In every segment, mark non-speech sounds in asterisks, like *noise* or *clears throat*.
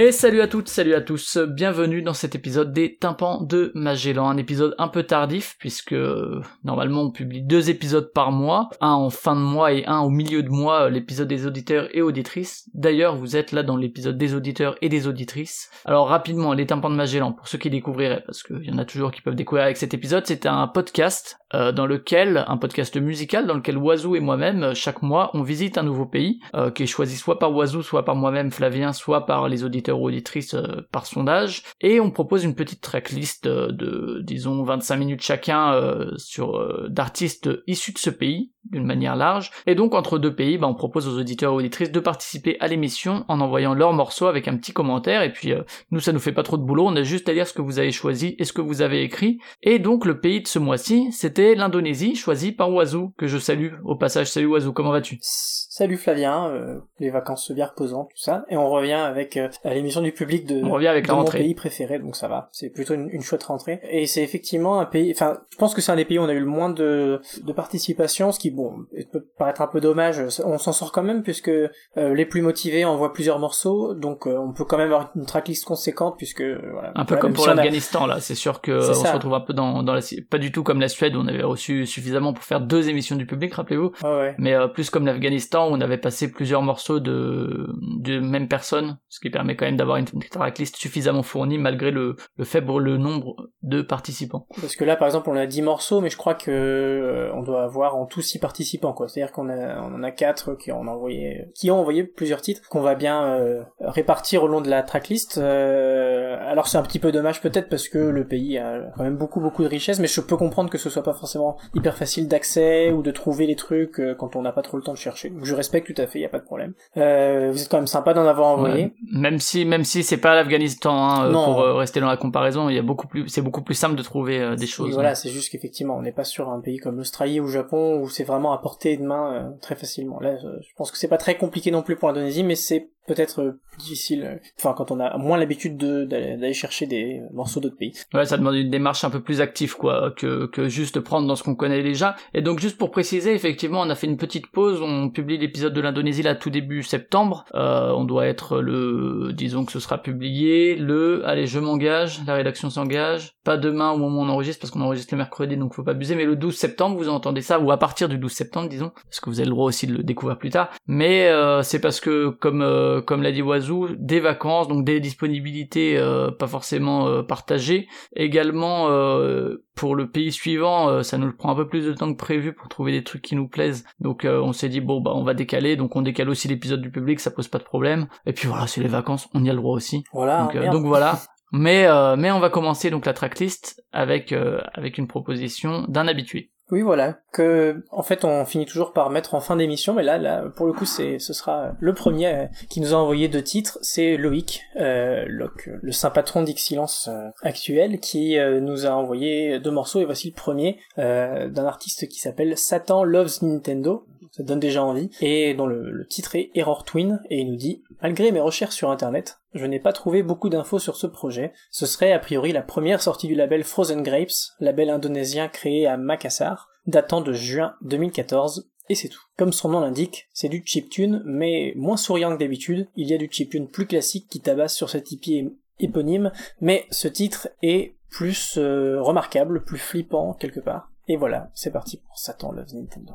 Et salut à toutes, salut à tous, bienvenue dans cet épisode des tympans de Magellan, un épisode un peu tardif puisque normalement on publie deux épisodes par mois, un en fin de mois et un au milieu de mois, l'épisode des auditeurs et auditrices. D'ailleurs vous êtes là dans l'épisode des auditeurs et des auditrices. Alors rapidement, les tympans de Magellan, pour ceux qui découvriraient, parce qu'il y en a toujours qui peuvent découvrir avec cet épisode, c'est un podcast euh, dans lequel, un podcast musical dans lequel Oiseau et moi-même, chaque mois, on visite un nouveau pays, euh, qui est choisi soit par Oiseau, soit par moi-même Flavien, soit par les auditeurs ou auditrices euh, par sondage, et on propose une petite tracklist euh, de, disons, 25 minutes chacun euh, sur d'artistes issus de ce pays, d'une manière large, et donc entre deux pays, bah, on propose aux auditeurs et auditrices de participer à l'émission en envoyant leur morceau avec un petit commentaire, et puis nous ça nous fait pas trop de boulot, on a juste à lire ce que vous avez choisi et ce que vous avez écrit, et donc le pays de ce mois-ci, c'était l'Indonésie, choisi par Oiseau, que je salue. Au passage, salut Oiseau, comment vas-tu? Salut Flavien, les vacances bien reposantes, tout ça, et on revient avec l'émission du public de, on revient avec de la mon rentrée. pays préféré, donc ça va. C'est plutôt une, une chouette rentrée. Et c'est effectivement un pays, enfin, je pense que c'est un des pays où on a eu le moins de, de participation, ce qui, bon, peut paraître un peu dommage. On s'en sort quand même, puisque euh, les plus motivés envoient plusieurs morceaux, donc euh, on peut quand même avoir une tracklist conséquente, puisque, voilà. Un peu voilà, comme pour si on a- l'Afghanistan, là, c'est sûr que on ça. se retrouve un peu dans, dans la, pas du tout comme la Suède où on avait reçu suffisamment pour faire deux émissions du public, rappelez-vous, ouais. mais euh, plus comme l'Afghanistan où on avait passé plusieurs morceaux de, de même personne, ce qui permet quand même d'avoir une tracklist suffisamment fournie malgré le, le faible le nombre de participants. Parce que là, par exemple, on a 10 morceaux, mais je crois que on doit avoir en tout 6 participants, quoi. C'est-à-dire qu'on a, on en a 4 qui ont envoyé, qui ont envoyé plusieurs titres, qu'on va bien euh, répartir au long de la tracklist. Euh, alors c'est un petit peu dommage peut-être parce que le pays a quand même beaucoup beaucoup de richesses, mais je peux comprendre que ce soit pas forcément hyper facile d'accès ou de trouver les trucs euh, quand on n'a pas trop le temps de chercher. Donc je respecte tout à fait, y a pas de problème. Euh, vous êtes quand même sympa d'en avoir envoyé. Ouais. Même si même si c'est pas l'Afghanistan, hein, pour rester dans la comparaison, il y a beaucoup plus, c'est beaucoup plus simple de trouver des choses. voilà, c'est juste qu'effectivement, on n'est pas sur un pays comme l'Australie ou le Japon où c'est vraiment à portée de main euh, très facilement. Là, je pense que c'est pas très compliqué non plus pour l'Indonésie, mais c'est peut-être euh, difficile. euh, Enfin, quand on a moins l'habitude de- d'aller d'aller chercher des morceaux d'autres pays. Ouais, ça demande une démarche un peu plus active, quoi, que, que juste prendre dans ce qu'on connaît déjà. Et donc, juste pour préciser, effectivement, on a fait une petite pause, on publie l'épisode de l'Indonésie là tout début septembre. Euh, on doit être le, disons que ce sera publié le, allez, je m'engage, la rédaction s'engage. Pas demain au moment où on enregistre, parce qu'on enregistre le mercredi, donc faut pas abuser, mais le 12 septembre, vous entendez ça, ou à partir du 12 septembre, disons, parce que vous avez le droit aussi de le découvrir plus tard. Mais euh, c'est parce que, comme euh, comme l'a dit Wazoo, des vacances, donc des disponibilités euh, pas forcément euh, partagées, également euh, pour le pays suivant, euh, ça nous prend un peu plus de temps que prévu pour trouver des trucs qui nous plaisent. Donc euh, on s'est dit bon bah on va décaler, donc on décale aussi l'épisode du public, ça pose pas de problème. Et puis voilà, c'est les vacances, on y a le droit aussi. Voilà. donc, euh, voilà. *laughs* Mais euh, mais on va commencer donc la tracklist avec euh, avec une proposition d'un habitué. Oui, voilà. Que, en fait, on finit toujours par mettre en fin d'émission, mais là, là, pour le coup, c'est, ce sera le premier euh, qui nous a envoyé deux titres. C'est Loïc, euh, Locke, le saint patron d'Ixilence euh, actuel, qui euh, nous a envoyé deux morceaux. Et voici le premier euh, d'un artiste qui s'appelle Satan Loves Nintendo. Ça donne déjà envie. Et dont le, titre est Error Twin. Et il nous dit Malgré mes recherches sur internet, je n'ai pas trouvé beaucoup d'infos sur ce projet. Ce serait a priori la première sortie du label Frozen Grapes, label indonésien créé à Makassar, datant de juin 2014, et c'est tout. Comme son nom l'indique, c'est du chiptune, mais moins souriant que d'habitude, il y a du chiptune plus classique qui tabasse sur cet hippie éponyme, mais ce titre est plus euh, remarquable, plus flippant quelque part. Et voilà, c'est parti pour Satan Loves Nintendo.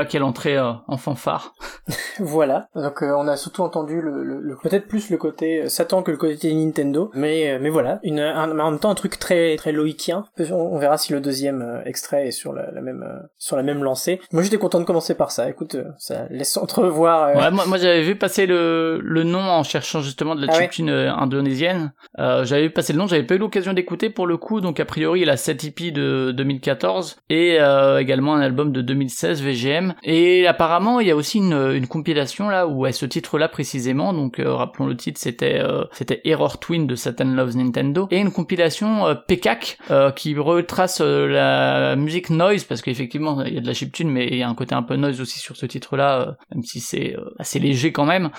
Et bah quelle entrée euh, en fanfare. Voilà. Donc euh, on a surtout entendu le, le, peut-être plus le côté euh, Satan que le côté Nintendo, mais mais voilà, une en même temps un truc très très loïkien. On, verra si le deuxième extrait est sur la, même sur la même lancée. Moi j'étais content de commencer par ça. Écoute, ça laisse entrevoir. Ouais, moi, moi j'avais vu passer le le nom en cherchant justement de la ah chiptune indonésienne. j'avais vu passer le nom, j'avais pas eu l'occasion d'écouter pour le coup, donc a priori il a 7 EP de 2014 et également un album de 2016 VGM et apparemment, il y a aussi une, une compilation là où est ce titre-là précisément. Donc, euh, rappelons le titre, c'était euh, c'était Error Twin de Satan Loves Nintendo et une compilation euh, euh qui retrace la musique noise parce qu'effectivement, il y a de la chiptune, mais il y a un côté un peu noise aussi sur ce titre-là, même si c'est assez léger quand même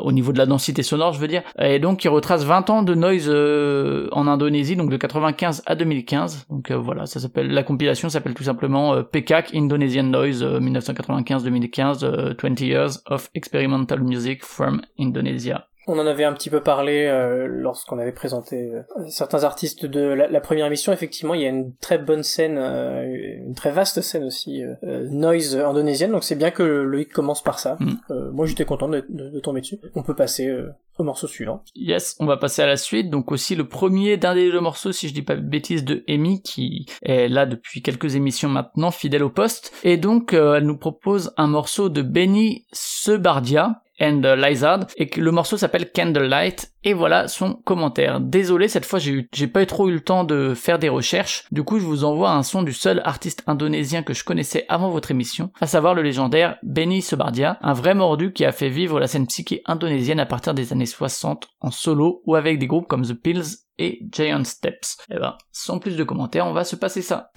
au niveau de la densité sonore, je veux dire. Et donc, il retrace 20 ans de noise en Indonésie, donc de 95 à 2015. Donc voilà, ça s'appelle la compilation s'appelle tout simplement PKAK Indonesian Noise 1995-2015, 20 Years of Experimental Music from Indonesia. On en avait un petit peu parlé euh, lorsqu'on avait présenté euh, certains artistes de la, première émission. Effectivement, il y a une très bonne scène, euh, une très vaste scène aussi, noise indonésienne. Donc c'est bien que Loïc commence par ça. Mm. moi, j'étais content de, de, tomber dessus. On peut passer au morceau suivant. Yes, on va passer à la suite. Donc aussi le premier d'un des deux morceaux, si je dis pas de bêtises, de Amy, qui est là depuis quelques émissions maintenant, fidèle au poste. Et donc, elle nous propose un morceau de Benny Sebardia and Lizard et que le morceau s'appelle Candlelight et voilà son commentaire. Désolé, cette fois j'ai j'ai pas trop eu le temps de faire des recherches. Du coup, je vous envoie un son du seul artiste indonésien que je connaissais avant votre émission, à savoir le légendaire Benny Sobardia, un vrai mordu qui a fait vivre la scène psyché indonésienne à partir des années 60 en solo ou avec des groupes comme The Pills et Giant Steps. Eh ben, sans plus de commentaires, on va se passer ça.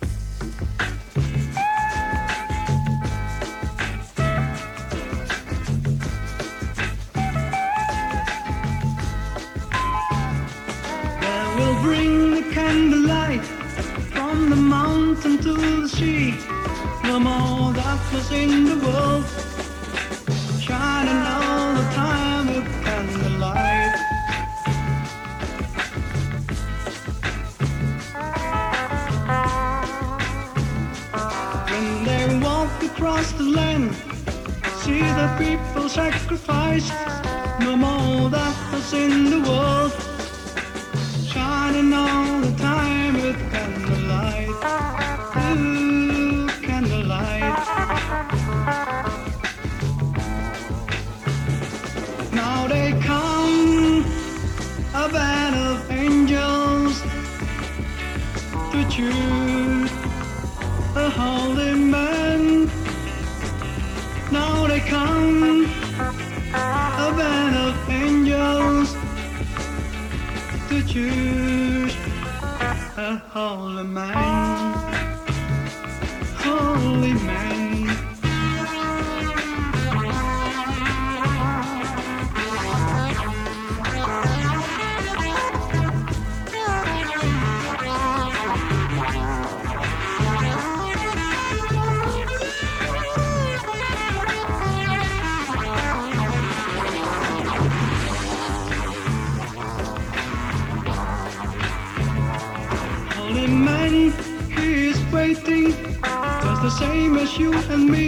The. No more darkness in the world, shining all the time with candlelight. When they walk across the land. See the people sacrifice. No more was in the world. Shining all the time with candlelight. Ooh, choose a holy man. Now they come, a band of angels to choose a holy man. You and me.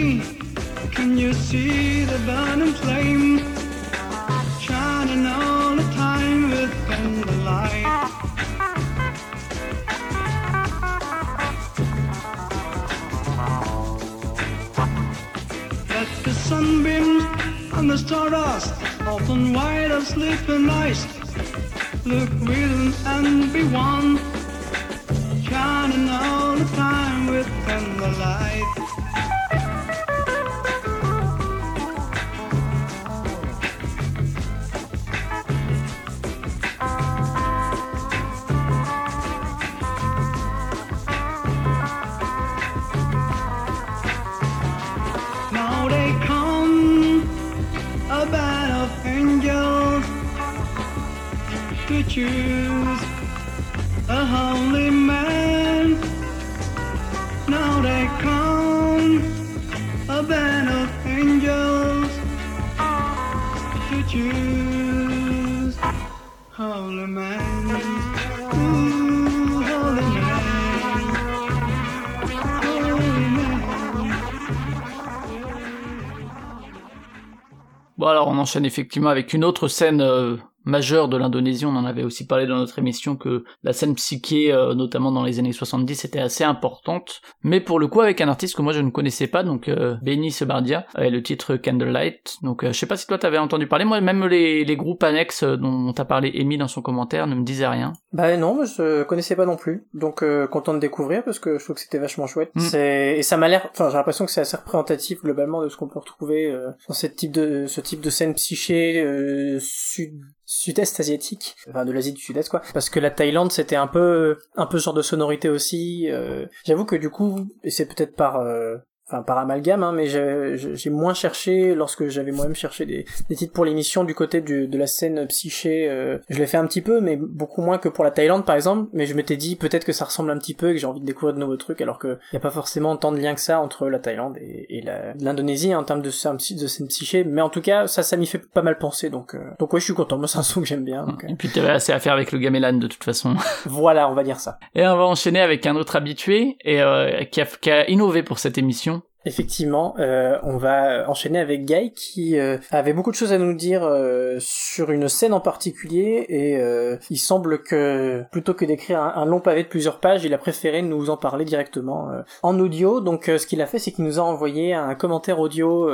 Bon alors on enchaîne effectivement avec une autre scène euh, majeure de l'Indonésie, on en avait aussi parlé dans notre émission que la scène psyché, euh, notamment dans les années 70, était assez importante, mais pour le coup avec un artiste que moi je ne connaissais pas, donc euh, Benny Sebardia, et le titre Candlelight, donc euh, je sais pas si toi t'avais entendu parler, moi même les, les groupes annexes euh, dont t'as parlé Amy dans son commentaire ne me disaient rien. Bah non, je connaissais pas non plus, donc euh, content de découvrir parce que je trouve que c'était vachement chouette. Mm. C'est et ça m'a l'air, enfin j'ai l'impression que c'est assez représentatif globalement de ce qu'on peut retrouver euh, dans cette type de ce type de scène psyché euh, sud sud-est asiatique, enfin de l'Asie du Sud-Est quoi. Parce que la Thaïlande c'était un peu un peu genre de sonorité aussi. euh, J'avoue que du coup, et c'est peut-être par euh, enfin par amalgame, hein, mais j'ai moins cherché lorsque j'avais moi-même cherché des, des titres pour l'émission du côté du, de la scène psyché. euh, je l'ai fait un petit peu, mais beaucoup moins que pour la Thaïlande par exemple. Mais je m'étais dit peut-être que ça ressemble un petit peu et que j'ai envie de découvrir de nouveaux trucs, alors que y a pas forcément tant de lien que ça entre la Thaïlande et, et l'Indonésie hein, en termes de scène, psy- de scène psyché. Mais en tout cas, ça, ça m'y fait pas mal penser. Donc, euh, donc ouais, je suis content. Moi, c'est un son que j'aime bien. donc, euh, Et puis t'avais assez à faire avec le gamelan de toute façon. *laughs* voilà, on va dire ça. Et on va enchaîner avec un autre habitué et euh, qui, a, qui a innové pour cette émission. Effectivement, euh, on va enchaîner avec Guy qui euh, avait beaucoup de choses à nous dire euh, sur une scène en particulier et euh, il semble que plutôt que d'écrire un, long pavé de plusieurs pages, il a préféré nous en parler directement euh, en audio. Donc euh, ce qu'il a fait, c'est qu'il nous a envoyé un commentaire audio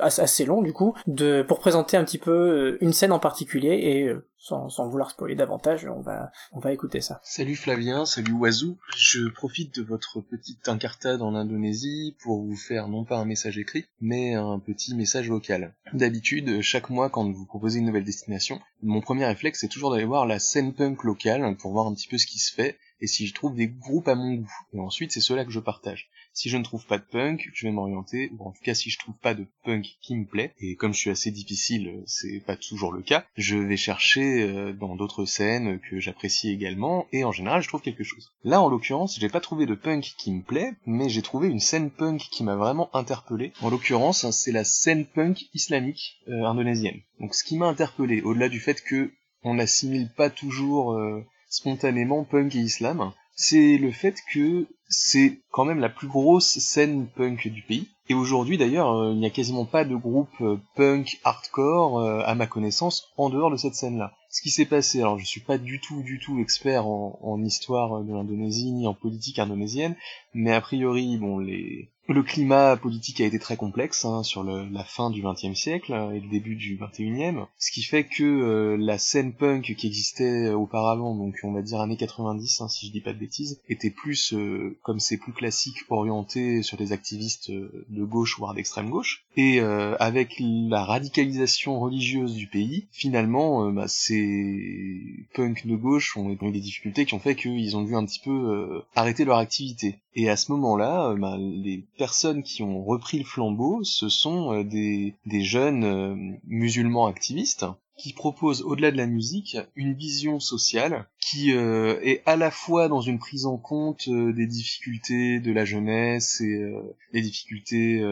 assez, long du coup de pour présenter un petit peu une scène en particulier et sans, vouloir spoiler davantage, on va on va écouter ça. Salut Flavien, salut Wazoo. Je profite de votre petite incartade en Indonésie pour vous faire non pas un message écrit, mais un petit message vocal. D'habitude, chaque mois quand vous proposez une nouvelle destination, mon premier réflexe c'est toujours d'aller voir la scène punk locale pour voir un petit peu ce qui se fait et si je trouve des groupes à mon goût. Et ensuite c'est ceux-là que je partage. Si je ne trouve pas de punk, je vais m'orienter, ou en tout cas si je trouve pas de punk qui me plaît, et comme je suis assez difficile, c'est pas toujours le cas, je vais chercher euh, dans d'autres scènes que j'apprécie également, et en général je trouve quelque chose. Là en l'occurrence, j'ai pas trouvé de punk qui me plaît, mais j'ai trouvé une scène punk qui m'a vraiment interpellé. En l'occurrence, c'est la scène punk islamique euh, indonésienne. Donc ce qui m'a interpellé, au-delà du fait que on n'assimile pas toujours euh, spontanément punk et islam, c'est le fait que c'est quand même la plus grosse scène punk du pays, Et aujourd'hui d'ailleurs, euh, il n'y a quasiment pas de groupe euh, punk hardcore euh, à ma connaissance en dehors de cette scène-là. Ce qui s'est passé, alors je suis pas du tout du tout expert en, histoire de l'Indonésie ni en politique indonésienne, mais a priori, bon, les le climat politique a été très complexe hein, sur le, la fin du XXe siècle et le début du XXIe, ce qui fait que euh, la scène punk qui existait auparavant, donc on va dire années 90 hein, si je dis pas de bêtises, était plus, euh, comme c'est plus classique, orienté sur des activistes euh, de gauche voire d'extrême gauche. Et avec la radicalisation religieuse du pays, finalement, bah, ces punks de gauche ont eu des difficultés qui ont fait qu'ils ont dû un petit peu arrêter leur activité. Et à ce moment-là, bah, les personnes qui ont repris le flambeau, ce sont euh, des, jeunes euh, musulmans activistes qui proposent, au-delà de la musique, une vision sociale qui euh, est à la fois dans une prise en compte des difficultés de la jeunesse et des difficultés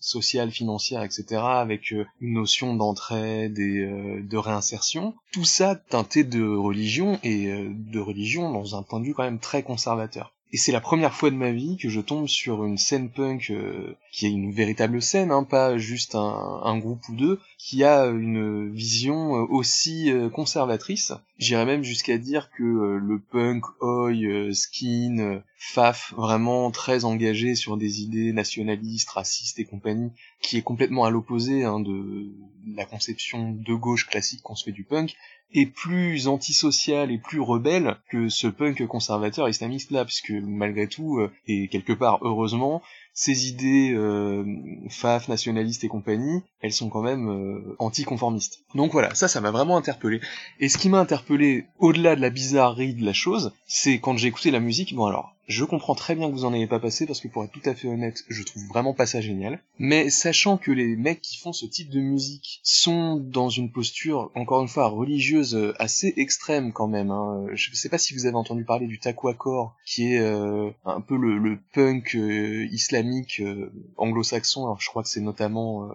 sociales, financières, etc., avec une notion d'entraide et de réinsertion. Tout ça teinté de religion et de religion dans un point de vue quand même très conservateur. Et c'est la première fois de ma vie que je tombe sur une scène punk euh, qui est une véritable scène, hein, pas juste un, groupe ou deux, qui a une vision euh, aussi euh, conservatrice. J'irais même jusqu'à dire que le punk, oi, skin, faf, vraiment très engagé sur des idées nationalistes, racistes et compagnie, qui est complètement à l'opposé hein, de la conception de gauche classique qu'on se fait du punk, est plus antisocial et plus rebelle que ce punk conservateur islamiste là, puisque malgré tout, euh, et quelque part heureusement, ces idées euh, faf, nationalistes et compagnie, elles sont quand même euh, anticonformistes. Donc voilà, ça, ça m'a vraiment interpellé. Et ce qui m'a interpellé, au-delà de la bizarrerie de la chose, c'est quand j'ai écouté la musique, bon alors, je comprends très bien que vous en ayez pas passé parce que pour être tout à fait honnête, je trouve vraiment pas ça génial. Mais sachant que les mecs qui font ce type de musique sont dans une posture, encore une fois, religieuse euh, assez extrême quand même. Hein. Je sais pas si vous avez entendu parler du taquacore, qui est euh, un peu le, punk euh, islamique anglo-saxon. Alors je crois que c'est notamment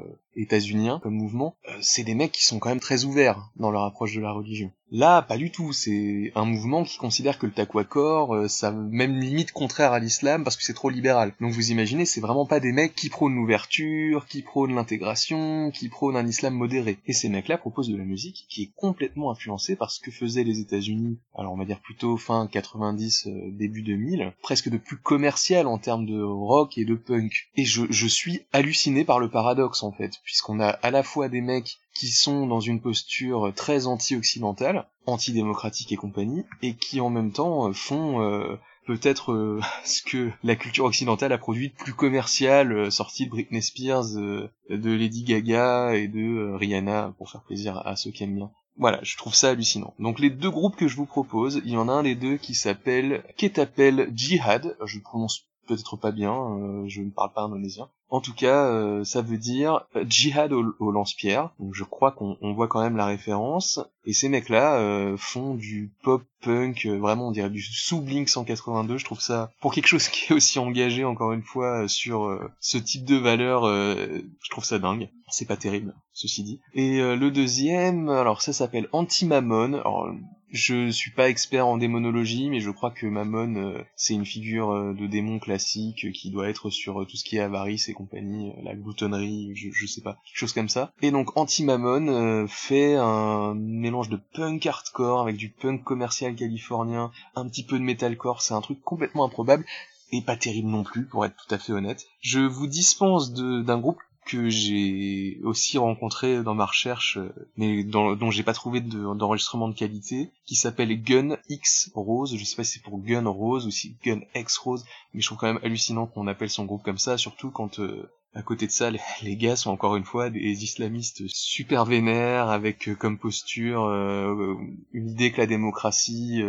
états-unien comme mouvement. c'est des mecs qui sont quand même très ouverts dans leur approche de la religion. Là, pas du tout. C'est un mouvement qui considère que le taquacor, euh, ça même limite contraire à l'islam parce que c'est trop libéral. Donc vous imaginez, c'est vraiment pas des mecs qui prônent l'ouverture, qui prônent l'intégration, qui prônent un islam modéré. Et ces mecs-là proposent de la musique qui est complètement influencée par ce que faisaient les États-Unis. Alors on va dire plutôt fin 90, euh, début 2000, presque de plus commercial en termes de rock et de punk. Et je, je suis halluciné par le paradoxe en fait, puisqu'on a à la fois des mecs qui sont dans une posture très anti-occidentale, anti-démocratique et compagnie, et qui en même temps euh, font euh, peut-être euh, *laughs* ce que la culture occidentale a produit de plus commercial, sorti de Britney Spears, de Lady Gaga et de Rihanna, pour faire plaisir à ceux qui aiment bien. Voilà, je trouve ça hallucinant. Donc les deux groupes que je vous propose, il y en a un des deux qui s'appelle Ketapel Jihad, je prononce peut-être pas bien, je ne parle pas indonésien, en tout cas, euh, ça veut dire euh, djihad au, lance-pierre. Donc je crois qu'on voit quand même la référence. Et ces mecs-là euh, font du pop punk, vraiment on dirait du sous Blink 182. Je trouve ça pour quelque chose *laughs* qui est aussi engagé encore une fois sur ce type de valeur, je trouve ça dingue. C'est pas terrible, ceci dit. Et le deuxième, alors ça s'appelle Anti-Mammon. Alors je suis pas expert en démonologie, mais je crois que Mammon, c'est une figure de démon classique qui doit être sur tout ce qui est avarice et compagnie, euh, la gloutonnerie, je, je, sais pas, chose comme ça. Et donc Anti-Mammon euh, fait un mélange de punk hardcore avec du punk commercial californien, un petit peu de metalcore, c'est un truc complètement improbable et pas terrible non plus, pour être tout à fait honnête. Je vous dispense d'un groupe que j'ai aussi rencontré dans ma recherche, euh, mais dont j'ai pas trouvé d'enregistrement de, qualité, qui s'appelle Gun X Rose. Je sais pas si c'est pour Gun Rose ou si Gun X Rose, mais je trouve quand même hallucinant qu'on appelle son groupe comme ça, surtout quand euh, à côté de ça, les, gars sont encore une fois des islamistes super vénères, avec euh, comme posture une idée que la démocratie,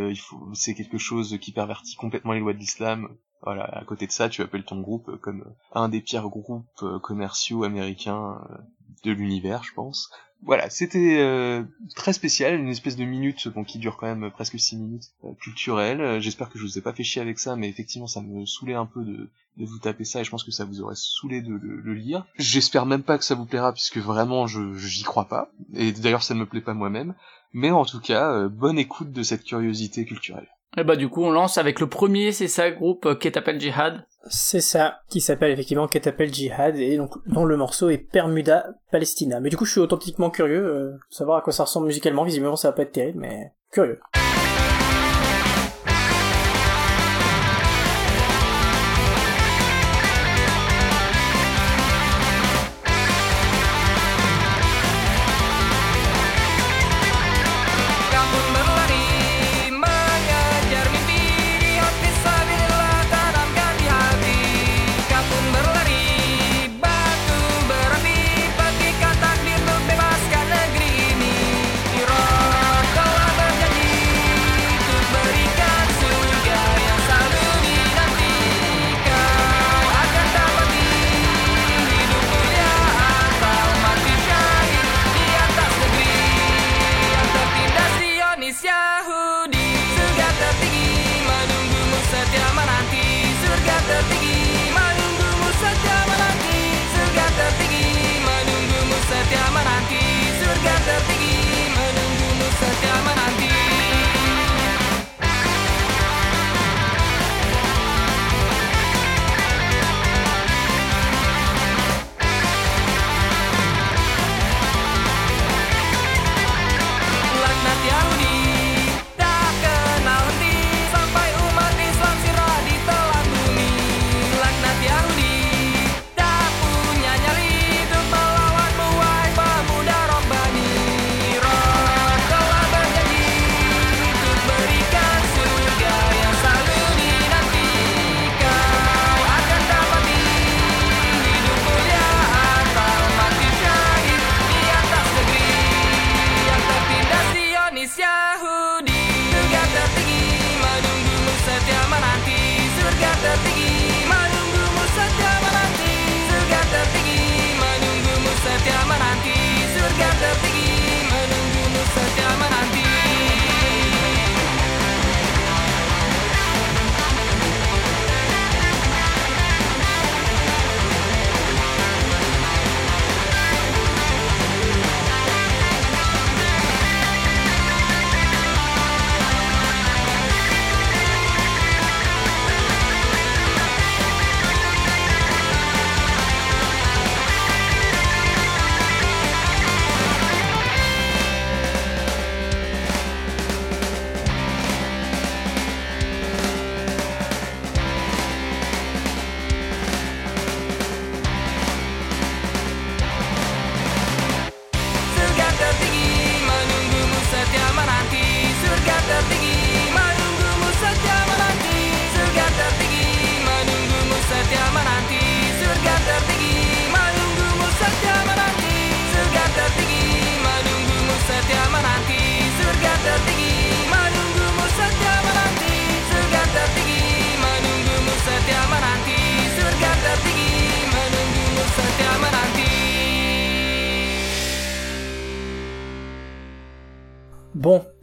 c'est quelque chose qui pervertit complètement les lois de l'islam. Voilà, à côté de ça, tu appelles ton groupe comme un des pires groupes euh, commerciaux américains euh, de l'univers, je pense. Voilà, c'était euh, très spécial, une espèce de minute bon, qui dure quand même presque six minutes culturelle. J'espère que je vous ai pas fait chier avec ça, mais effectivement ça me saoulait un peu de, de vous taper ça et je pense que ça vous aurait saoulé de, le lire. J'espère même pas que ça vous plaira puisque vraiment je j'y crois pas et d'ailleurs ça ne me plaît pas moi-même. Mais en tout cas, bonne écoute de cette curiosité culturelle. Et bah du coup on lance avec le premier, c'est ça groupe euh, Ketapel Jihad. C'est ça, qui s'appelle effectivement Ketapel Jihad, et donc dont le morceau est Permuda Palestina. Mais du coup, je suis authentiquement curieux euh, savoir à quoi ça ressemble musicalement. Visiblement, ça va pas être terrible, mais curieux.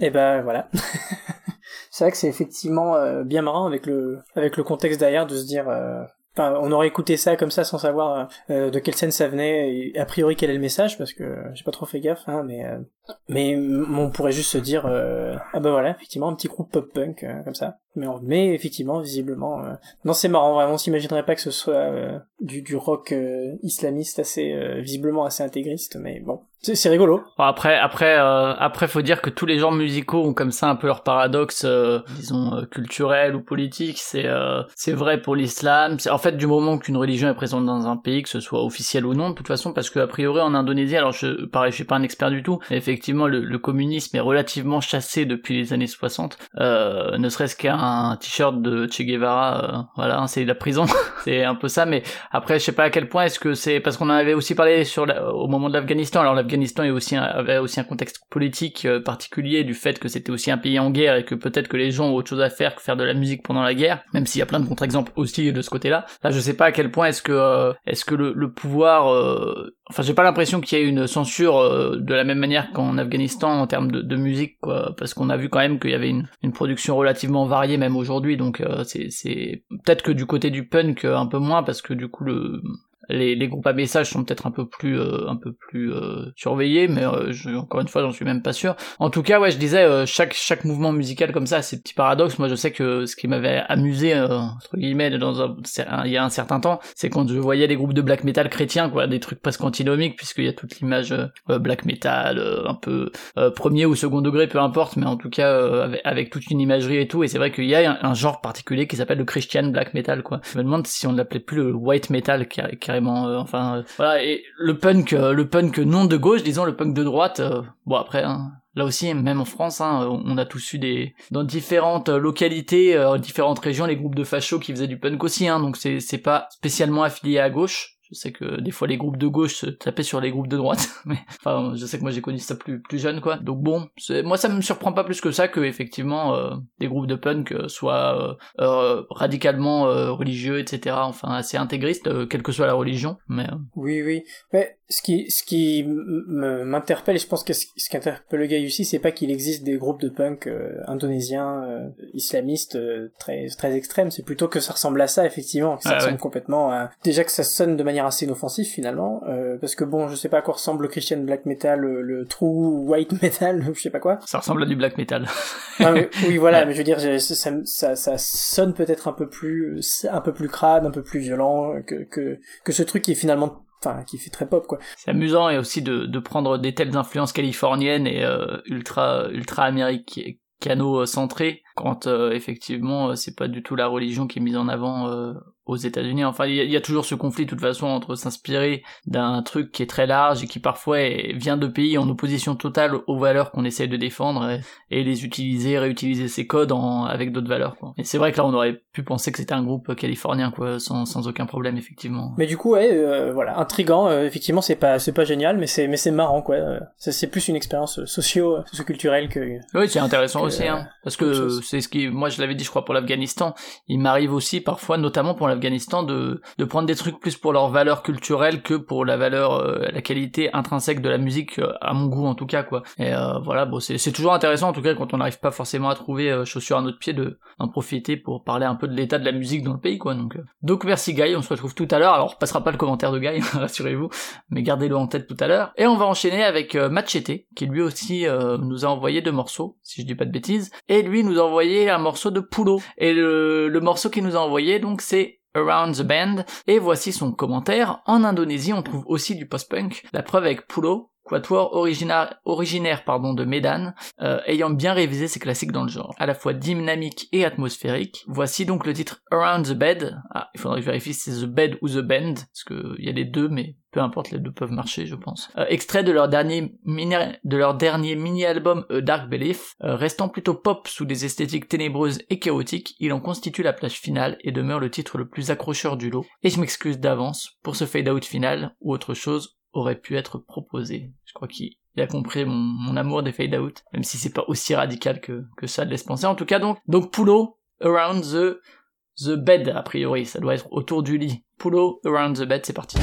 Et ben voilà. *laughs* c'est vrai que c'est effectivement euh, bien marrant avec le contexte derrière de se dire. euh, on aurait écouté ça comme ça sans savoir euh, de quelle scène ça venait et a priori quel est le message parce que j'ai pas trop fait gaffe hein, mais on pourrait juste se dire ah bah voilà effectivement un petit groupe pop punk comme ça mais effectivement visiblement non c'est marrant vraiment on s'imaginerait pas que ce soit du du rock islamiste assez visiblement assez intégriste mais bon c'est rigolo après, après, euh, après, faut dire que tous les genres musicaux ont comme ça un peu leur paradoxe, euh, disons euh, culturel ou politique. C'est, euh, c'est vrai pour l'islam. En fait, du moment qu'une religion est présente dans un pays, que ce soit officiel ou non, de toute façon, parce que a priori en Indonésie, alors je, pareil, je suis pas un expert du tout, mais effectivement, le, le communisme est relativement chassé depuis les années 60. Euh, ne serait-ce qu'un t-shirt de Che Guevara, euh, voilà, c'est la prison. *laughs* c'est un peu ça. Mais après, je sais pas à quel point est-ce que c'est parce qu'on en avait aussi parlé sur la- au moment de l'Afghanistan. Alors l'Afghanistan est aussi un- avait aussi un contexte politique euh, particulier du fait que c'était aussi un pays en guerre et que peut-être que les gens ont autre chose à faire que faire de la musique pendant la guerre. Même s'il y a plein de contre-exemples aussi de ce côté-là. Là, je sais pas à quel point est-ce que euh, est-ce que le, pouvoir euh, Enfin, j'ai pas l'impression qu'il y ait une censure de la même manière qu'en Afghanistan en termes de, musique, quoi, parce qu'on a vu quand même qu'il y avait une, une production relativement variée même aujourd'hui, donc c'est, peut-être que du côté du punk un peu moins, parce que du coup le les, les groupes à messages sont peut-être un peu plus euh, un peu plus euh, surveillés, mais euh, je, encore une fois, j'en suis même pas sûr. En tout cas, ouais, je disais euh, chaque chaque mouvement musical comme ça, ces petits paradoxes. Moi, je sais que ce qui m'avait amusé euh, entre guillemets dans un, c'est il y a un certain temps, c'est quand je voyais des groupes de black metal chrétiens, quoi, des trucs presque antinomiques, puisqu'il y a toute l'image euh, black metal, un peu premier ou second degré, peu importe, mais en tout cas avec, avec toute une imagerie et tout. Et c'est vrai qu'il y a un, genre particulier qui s'appelle le Christian black metal, quoi. Je me demande si on ne l'appelait plus le white metal car- euh, euh. Et le punk, euh, le punk non de gauche, disons le punk de droite. bon après. hein, Là aussi, même en France, hein, on a tous eu des dans différentes localités, différentes régions, les groupes de fachos qui faisaient du punk aussi. Hein, donc c'est pas spécialement affilié à gauche. Je sais que des fois les groupes de gauche se tapaient sur les groupes de droite, *laughs* mais enfin je sais que moi j'ai connu ça plus plus jeune quoi. Donc bon, moi ça me surprend pas plus que ça que effectivement euh, des groupes de punk euh, soient euh, euh, radicalement euh, religieux, etc. Enfin assez intégristes, euh, quelle que soit la religion. Mais euh, Oui, oui. Mais ce qui, ce qui m'interpelle, et je pense que ce qui interpelle le gars aussi, c'est pas qu'il existe des groupes de punk euh, indonésiens, euh, islamistes euh, très très extrêmes. C'est plutôt que ça ressemble à ça, effectivement. Que ça Ah ressemble ouais. complètement à. Déjà que ça sonne de manière assez inoffensive finalement, euh, parce que bon, je sais pas à quoi ressemble le Christian black metal, le, le true white *laughs* metal, je sais pas quoi. ça ressemble à du black metal. Ah, mais- *laughs* oui, voilà, mais je veux dire, ça, ça, ça sonne peut-être un peu plus, un peu plus crade, un peu plus violent que, que, que ce truc qui est finalement, enfin, qui fait très pop, quoi. C'est amusant et aussi de, de prendre des telles influences californiennes et euh, ultra ultra américano centrées quand euh, effectivement c'est pas du tout la religion qui est mise en avant euh, aux États-Unis. Enfin, il y, a- il y a toujours ce conflit de toute façon entre s'inspirer d'un truc qui est très large et qui parfois vient de pays en opposition totale aux valeurs qu'on essaie de défendre et, et les utiliser, réutiliser ces codes en, avec d'autres valeurs. Quoi. Et c'est vrai que là on aurait pu penser que c'était un groupe californien quoi, sans, sans aucun problème effectivement. Mais du coup, ouais, euh, voilà, intrigant. euh, effectivement, c'est pas, c'est pas génial, mais c'est, mais c'est marrant, quoi. euh, c'est, plus une expérience euh, socio, socioculturelle que. Oui, c'est intéressant que, aussi, euh, hein, parce autre que c'est ce qui, moi je l'avais dit, je crois pour l'Afghanistan, il m'arrive aussi parfois, notamment pour l'Afghanistan, de de prendre des trucs plus pour leur valeur culturelle que pour la valeur, euh, la qualité intrinsèque de la musique, euh, à mon goût en tout cas, quoi. Et euh, voilà, bon, c'est toujours intéressant en tout cas quand on n'arrive pas forcément à trouver euh, chaussure à notre pied, de d'en profiter pour parler un peu de l'état de la musique dans le pays, quoi. Donc, donc merci Guy, on se retrouve tout à l'heure. Alors, on passera pas le commentaire de Guy, *laughs* rassurez-vous, mais gardez-le en tête tout à l'heure. Et on va enchaîner avec Machete, qui lui aussi nous a envoyé deux morceaux, si je dis pas de bêtises. Et lui nous a envoyé un morceau de Pulo. Et le, le morceau qu'il nous a envoyé, donc, c'est Around the Band. Et voici son commentaire. En Indonésie, on trouve aussi du post-punk. La preuve avec Pulo, quatuor originaire, de Medan, euh, ayant bien révisé ses classiques dans le genre, à la fois dynamique et atmosphérique. Voici donc le titre Around the Bed. Ah, il faudrait que je vérifie si c'est The Bed ou The Bend, parce que il y a les deux, mais peu importe, les deux peuvent marcher, je pense. Euh, extrait de leur dernier mini-album Dark Belief, euh, restant plutôt pop sous des esthétiques ténébreuses et chaotiques, il en constitue la plage finale et demeure le titre le plus accrocheur du lot. Et je m'excuse d'avance pour ce fade-out final ou autre chose aurait pu être proposé. Je crois qu'il il a compris mon, amour des fade-out, même si c'est pas aussi radical que, ça laisse penser. En tout cas, donc, donc Pulo, Around the, the Bed, a priori, ça doit être autour du lit. Pulo, Around the Bed, c'est parti.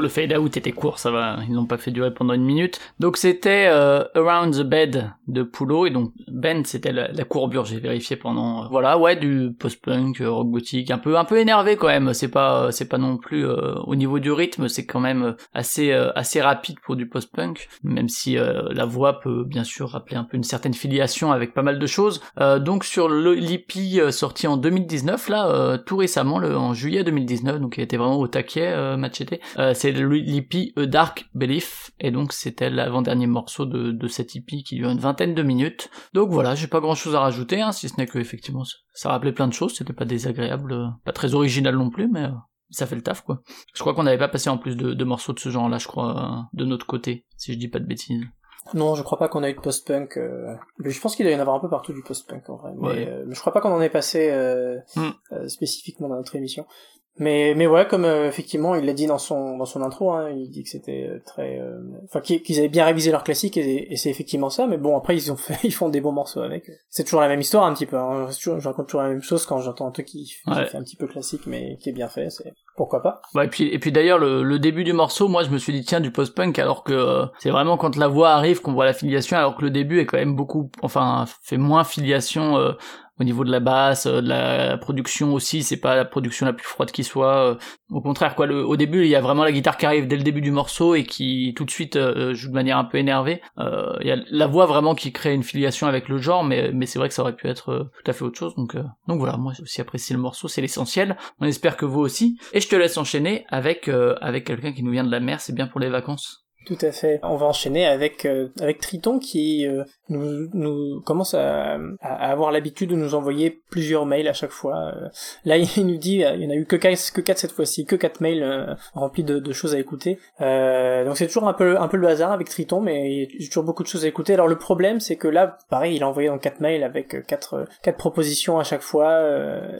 Le fade out était court, ça va, ils l'ont pas fait durer pendant une minute. Donc c'était euh, Around the Bed de Poulot, et donc Ben c'était la, courbure, j'ai vérifié pendant... euh, voilà, ouais, du post-punk, euh, rock gothique, un peu un peu énervé quand même, c'est pas c'est pas non plus... euh, au niveau du rythme, c'est quand même euh, assez euh, assez rapide pour du post-punk, même si euh, la voix peut bien sûr rappeler un peu une certaine filiation avec pas mal de choses. Euh, donc sur euh, sorti en 2019, là, euh, tout récemment, en juillet 2019, donc il était vraiment au taquet, euh, Machete, euh, c'est l'EP A Dark Belief, et donc c'était l'avant-dernier morceau de, de cet EP qui dure une vingtaine de minutes. Donc voilà, j'ai pas grand-chose à rajouter, hein, si ce n'est que effectivement ça, rappelait plein de choses, c'était pas désagréable, euh, pas très original non plus, mais euh, ça fait le taf quoi. Je crois qu'on n'avait pas passé en plus de, de morceaux de ce genre-là, je crois, euh, de notre côté, si je dis pas de bêtises. Non, je crois pas qu'on a eu de post-punk. euh, mais Je pense qu'il doit y en avoir un peu partout du post-punk en vrai. Mais, Ouais. euh, je crois pas qu'on en ait passé euh, Hmm. spécifiquement dans notre émission. Mais mais ouais, comme euh, effectivement il l'a dit dans son dans son intro, hein, il dit que c'était euh, très, euh, enfin qu'ils qu'ils avaient bien révisé leur classique et, et c'est effectivement ça. Mais bon après ils ont fait, *laughs* ils font des bons morceaux avec. C'est toujours la même histoire un petit peu. Hein. Toujours- Je raconte toujours la même chose quand j'entends un truc qui, qui Ouais. fait un petit peu classique mais qui est bien fait. C'est pourquoi pas. Ouais, et puis, et puis d'ailleurs, le, le début du morceau, moi, je me suis dit, tiens, du post-punk, alors que euh, c'est vraiment quand la voix arrive qu'on voit la filiation, alors que le début est quand même beaucoup, enfin, fait moins filiation euh, au niveau de la basse, euh, de la production aussi, c'est pas la production la plus froide qui soit. euh, au contraire, quoi. Le, au début, il y a vraiment la guitare qui arrive dès le début du morceau et qui tout de suite euh, joue de manière un peu énervée. Euh, Il y a la voix vraiment qui crée une filiation avec le genre, mais mais c'est vrai que ça aurait pu être euh, tout à fait autre chose. Donc euh, donc voilà, moi j'ai aussi apprécié le morceau, c'est l'essentiel. On espère que vous aussi. Et je te laisse enchaîner avec euh, avec quelqu'un qui nous vient de la mer. C'est bien pour les vacances. Tout à fait. On va enchaîner avec euh, avec Triton qui euh, nous, nous commence à, à avoir l'habitude de nous envoyer plusieurs mails à chaque fois. Euh, là, *laughs* il nous dit, il n'y en a eu que quatre, que quatre cette fois-ci, que quatre mails euh, remplis de, de choses à écouter. Euh, donc c'est toujours un peu un peu le hasard avec Triton, mais il y a toujours beaucoup de choses à écouter. Alors le problème, c'est que là, pareil, il a envoyé dans quatre mails avec euh, quatre euh, quatre propositions à chaque fois.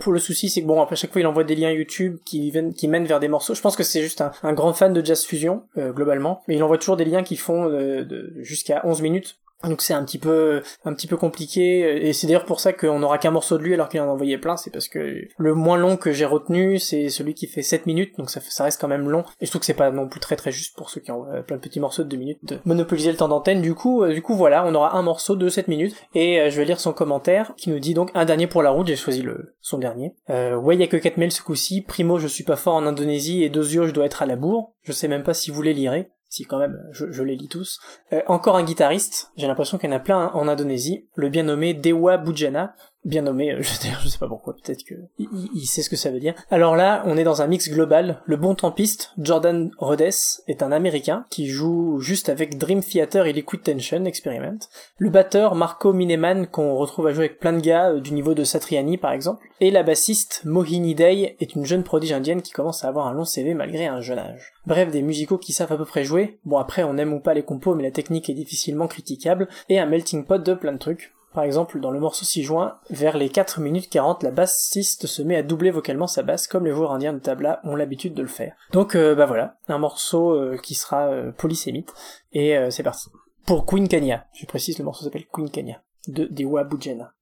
Pour le souci, c'est que bon, après chaque fois, il envoie des liens YouTube qui viennent qui mènent vers des morceaux. Je pense que c'est juste un, un grand fan de jazz fusion globalement, mais il toujours des liens qui font euh, jusqu'à 11 minutes. Donc c'est un petit peu un petit peu compliqué et c'est d'ailleurs pour ça qu'on n'aura qu'un morceau de lui alors qu'il en a envoyé plein, c'est parce que le moins long que j'ai retenu c'est celui qui fait 7 minutes donc ça, reste quand même long et je trouve que c'est pas non plus très très juste pour ceux qui ont plein de petits morceaux de 2 minutes de monopoliser le temps d'antenne. Du coup euh, du coup voilà, on aura un morceau de 7 minutes et euh, je vais lire son commentaire qui nous dit donc un dernier pour la route, j'ai choisi son dernier. Euh, ouais, y a que 4 mails ce coup-ci. Primo, je suis pas fort en Indonésie et Dozio, je dois être à la bourre. Je sais même pas si vous les lirez. Si quand même, je, les lis tous. Euh, encore un guitariste, j'ai l'impression qu'il y en a plein en Indonésie, le bien nommé Dewa Bujana, bien nommé, euh, *laughs* je, je sais pas pourquoi, peut-être que il sait ce que ça veut dire. Alors là, on est dans un mix global. Le bon tempiste, Jordan Rhodes, est un Américain qui joue juste avec Dream Theater et Liquid Tension Experiment. Le batteur, Marco Mineman, qu'on retrouve à jouer avec plein de gars euh, du niveau de Satriani par exemple. Et la bassiste, Mohini Day, est une jeune prodige indienne qui commence à avoir un long CV malgré un jeune âge. Bref, des musicaux qui savent à peu près jouer. Bon après, on aime ou pas les compos, mais la technique est difficilement critiquable. Et un melting pot de plein de trucs. Par exemple, dans le morceau 6 juin, vers les 4 minutes 40, la bassiste se met à doubler vocalement sa basse comme les joueurs indiens de tabla ont l'habitude de le faire. Donc euh, bah voilà, un morceau euh, qui sera euh, polysémite, et euh, c'est parti. Pour Queen Kanya, je précise, le morceau s'appelle Queen Kanya, de Dewa Bujana.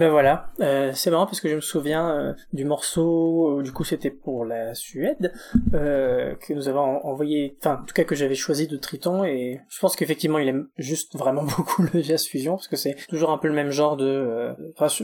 Ben voilà, euh, c'est marrant parce que je me souviens euh, du morceau, euh, du coup c'était Suède, euh, que nous avons en- envoyé, enfin en tout cas que j'avais choisi de Triton, et je pense qu'effectivement il aime juste vraiment *laughs* beaucoup le jazz fusion, parce que c'est toujours un peu le même genre de... euh,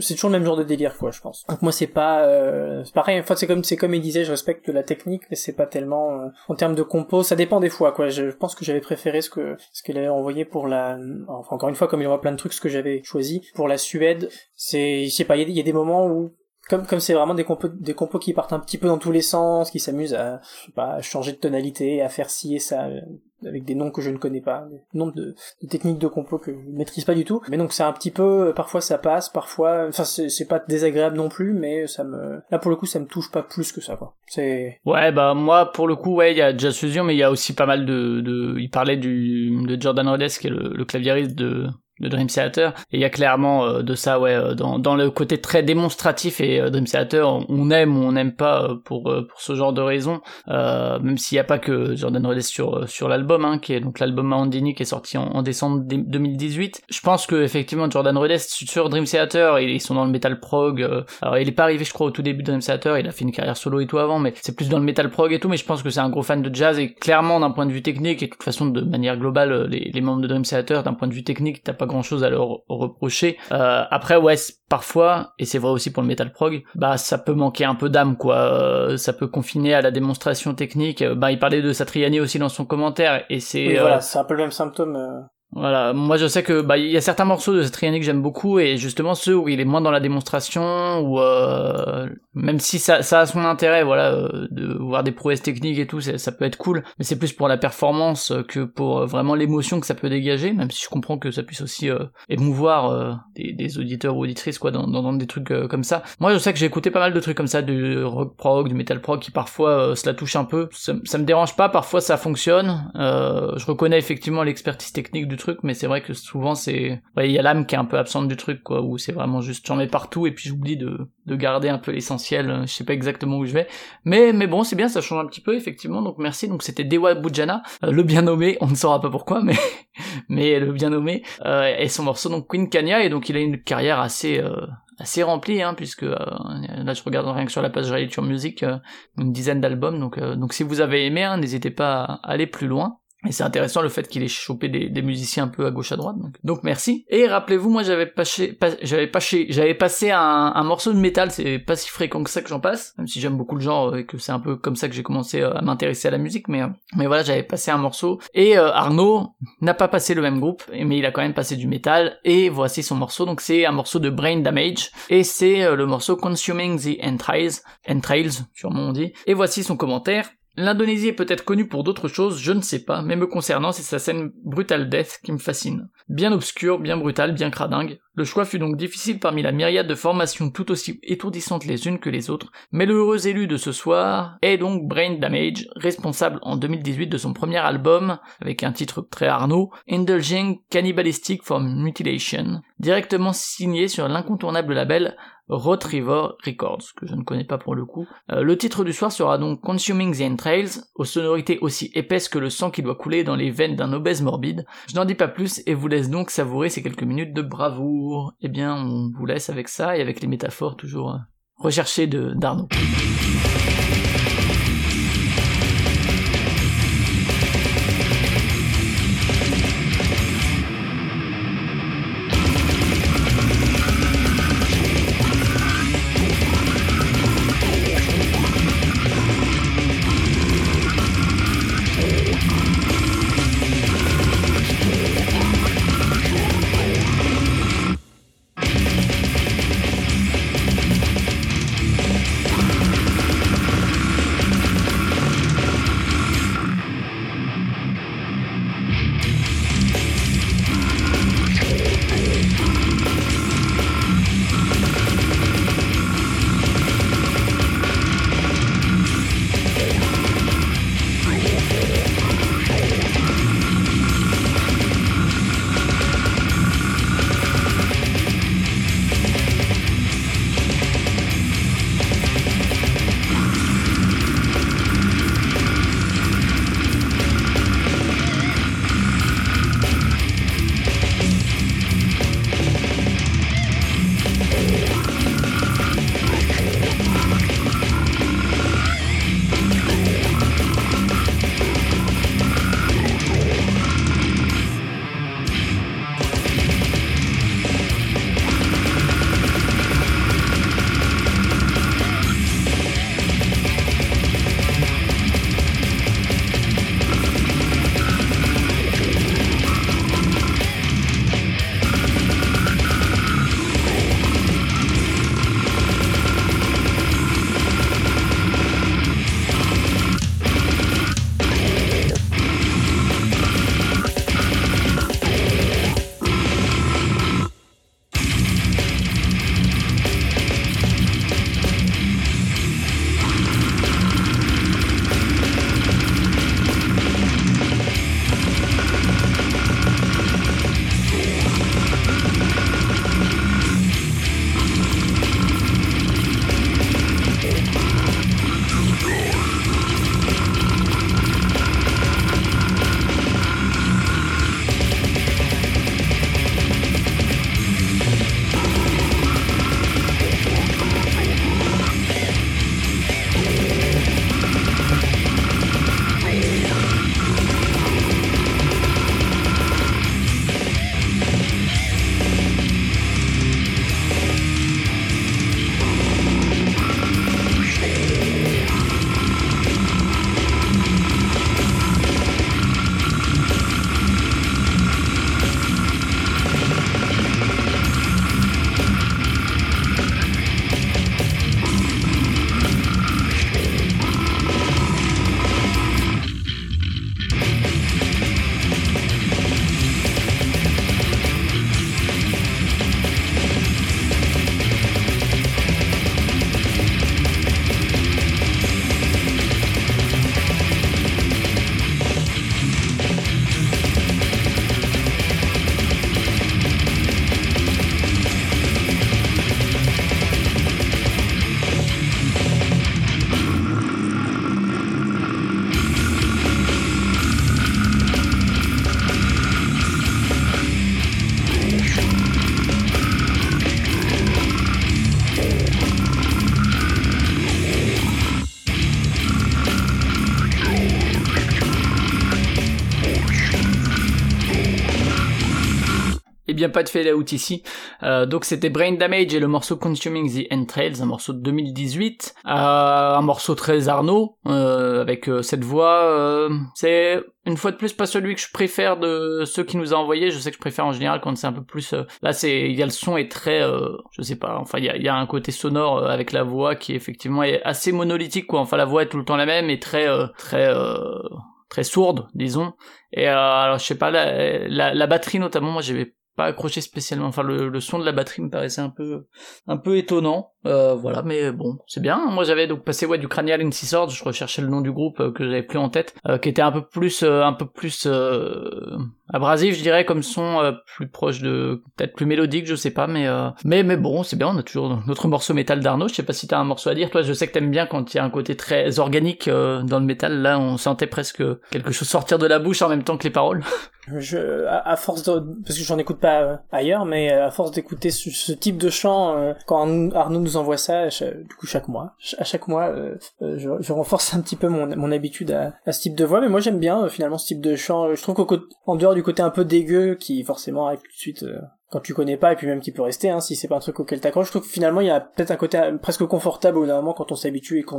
c'est toujours le même genre de délire quoi je pense. Donc moi c'est pas... Euh, c'est pareil, enfin c'est comme, c'est comme il disait, je respecte la technique, mais c'est pas tellement... en termes de compo, ça dépend des fois quoi, je pense que j'avais préféré ce que ce qu'il avait envoyé pour la... Enfin encore une fois comme il envoie plein de trucs, ce que j'avais choisi pour la Suède, c'est je sais pas il y, y a des moments où comme comme c'est vraiment des compos des compos qui partent un petit peu dans tous les sens qui s'amusent à à changer de tonalité à faire ci et ça euh, avec des noms que je ne connais pas des noms de, techniques de compos que je ne maîtrise pas du tout. Mais donc c'est un petit peu euh, parfois ça passe parfois enfin c'est pas désagréable non plus mais ça me là pour le coup ça me touche pas plus que ça quoi. C'est Ouais, bah moi pour le coup, ouais, il y a Jazz Fusion, mais il y a aussi pas mal de, de... il parlait du de Jordan Rhodes qui est le, le claviériste de de Dream Theater. Et il y a clairement euh, de ça ouais euh, dans dans le côté très démonstratif et euh, Dream Theater on- aime ou on n'aime pas euh, pour euh, pour ce genre de raison. Euh, même s'il n'y a pas que Jordan Rhodes sur sur l'album hein, qui est donc l'album Mandini qui est sorti en, décembre dé- 2018 je pense que effectivement Jordan Rhodes sur Dream Theater ils, sont dans le metal prog alors il est pas arrivé je crois au tout début de Dream Theater il a fait une carrière solo et tout avant mais c'est plus dans le metal prog et tout mais je pense que c'est un gros fan de jazz et clairement d'un point de vue technique et de toute façon de manière globale les, les membres de Dream Theater d'un point de vue technique t'as grand chose à leur reprocher. Euh, après ouais parfois et c'est vrai aussi pour le metal prog bah ça peut manquer un peu d'âme quoi. Euh, ça peut confiner à la démonstration technique. Euh, bah il parlait de Satriani aussi dans son commentaire et c'est oui, euh, voilà c'est un peu le même symptôme euh. Voilà, moi je sais que bah il y a certains morceaux de Satriani que j'aime beaucoup et justement ceux où il est moins dans la démonstration ou euh, même si ça, ça a son intérêt voilà euh, de voir des prouesses techniques et tout c'est- ça peut être cool mais c'est plus pour la performance que pour euh, vraiment l'émotion que ça peut dégager même si je comprends que ça puisse aussi euh, émouvoir euh, des, des auditeurs ou auditrices quoi dans, dans, des trucs euh, comme ça. Moi je sais que j'ai écouté pas mal de trucs comme ça du rock prog du metal prog qui parfois euh, se la touche un peu. Ça, ça me dérange pas parfois ça fonctionne. Je reconnais effectivement l'expertise technique truc mais c'est vrai que souvent c'est il y a l'âme qui est un peu absente du truc quoi où c'est vraiment juste j'en mets partout et puis j'oublie de, de garder un peu l'essentiel euh, je sais pas exactement où je vais. Mais mais bon c'est bien ça change un petit peu effectivement donc merci. Donc c'était Dewa Bujana euh, le bien nommé on ne saura pas pourquoi mais *laughs* mais le bien nommé euh, et son morceau donc Queen Kanya et donc il a une carrière assez assez remplie hein, puisque là je regarde rien que sur la page Relature Music une dizaine d'albums donc donc si vous avez aimé hein, n'hésitez pas à aller plus loin et c'est intéressant le fait qu'il ait chopé des, musiciens un peu à gauche à droite. Donc, merci. Et rappelez-vous, moi j'avais passé, pas- j'avais passé, j'avais passé un, morceau de métal. C'est pas si fréquent que ça que j'en passe, même si j'aime beaucoup le genre et que c'est un peu comme ça que j'ai commencé euh, à m'intéresser à la musique. Mais euh, mais voilà, j'avais passé un morceau. Et euh, Arnaud n'a pas passé le même groupe, mais il a quand même passé du métal. Et voici son morceau. Donc c'est un morceau de Brain Damage et c'est le morceau Consuming the Entrails, Entrails, sûrement on dit. Et voici son commentaire. L'Indonésie est peut-être connue pour d'autres choses, je ne sais pas, mais me concernant, c'est sa scène Brutal Death qui me fascine. Bien obscure, bien brutale, bien cradingue. Le choix fut donc difficile parmi la myriade de formations tout aussi étourdissantes les unes que les autres, mais le heureux élu de ce soir est donc Brain Damage, responsable en 2018 de son premier album, avec un titre très Arnaud, Indulging Cannibalistic for Mutilation, directement signé sur l'incontournable label Retriever Records, que je ne connais pas pour le coup. Euh, le titre du soir sera donc Consuming the Entrails, aux sonorités aussi épaisses que le sang qui doit couler dans les veines d'un obèse morbide. Je n'en dis pas plus et vous laisse donc savourer ces quelques minutes de bravoure. Eh bien, on vous laisse avec ça et avec les métaphores toujours euh, recherchées de d'Arnaud. Pas de fade out ici. Euh, donc c'était Brain Damage et le morceau Consuming the Entrails, un morceau de 2018, euh, un morceau très Arnaud euh, avec cette voix. c'est une fois de plus pas celui que je préfère de ceux qui nous a envoyé. Je sais que je préfère en général quand c'est un peu plus. là c'est il y a le son est très, je sais pas. Enfin il y a, un côté sonore avec la voix qui effectivement est assez monolithique quoi. Enfin la voix est tout le temps la même et très très très sourde disons. Et alors je sais pas la, la, la batterie notamment moi j'avais pas accroché spécialement. Enfin, le, le son de la batterie me paraissait un peu, un peu étonnant. Euh, voilà, mais bon, c'est bien. Moi, j'avais donc passé ouais du Cranial in Six Swords. Je recherchais le nom du groupe euh, que j'avais plus en tête, euh, qui était un peu plus, un peu plus abrasif, je dirais, comme son, plus proche de, peut-être plus mélodique, je sais pas, mais, mais, mais bon, c'est bien. On a toujours notre morceau métal d'Arnaud. Je sais pas si t'as un morceau à dire. Toi, je sais que t'aimes bien quand il y a un côté très organique dans le métal. Là, on sentait presque quelque chose sortir de la bouche en même temps que les paroles. *laughs* Je, à, force de, parce que j'en écoute pas ailleurs, mais à force d'écouter ce, ce type de chant, quand Arnaud Arnaud envoie ça, cha- du coup chaque mois, à chaque mois, euh, euh, je, renforce un petit peu mon, mon habitude à, ce type de voix, mais moi j'aime bien euh, finalement ce type de chant. Je trouve qu'au côté- en dehors du côté un peu dégueu qui forcément arrive tout de suite euh, quand tu connais pas et puis même qui peut rester, hein, si c'est pas un truc auquel t'accroches, je trouve que finalement il y a peut-être un côté euh, presque confortable au moment quand on s'habitue et qu'on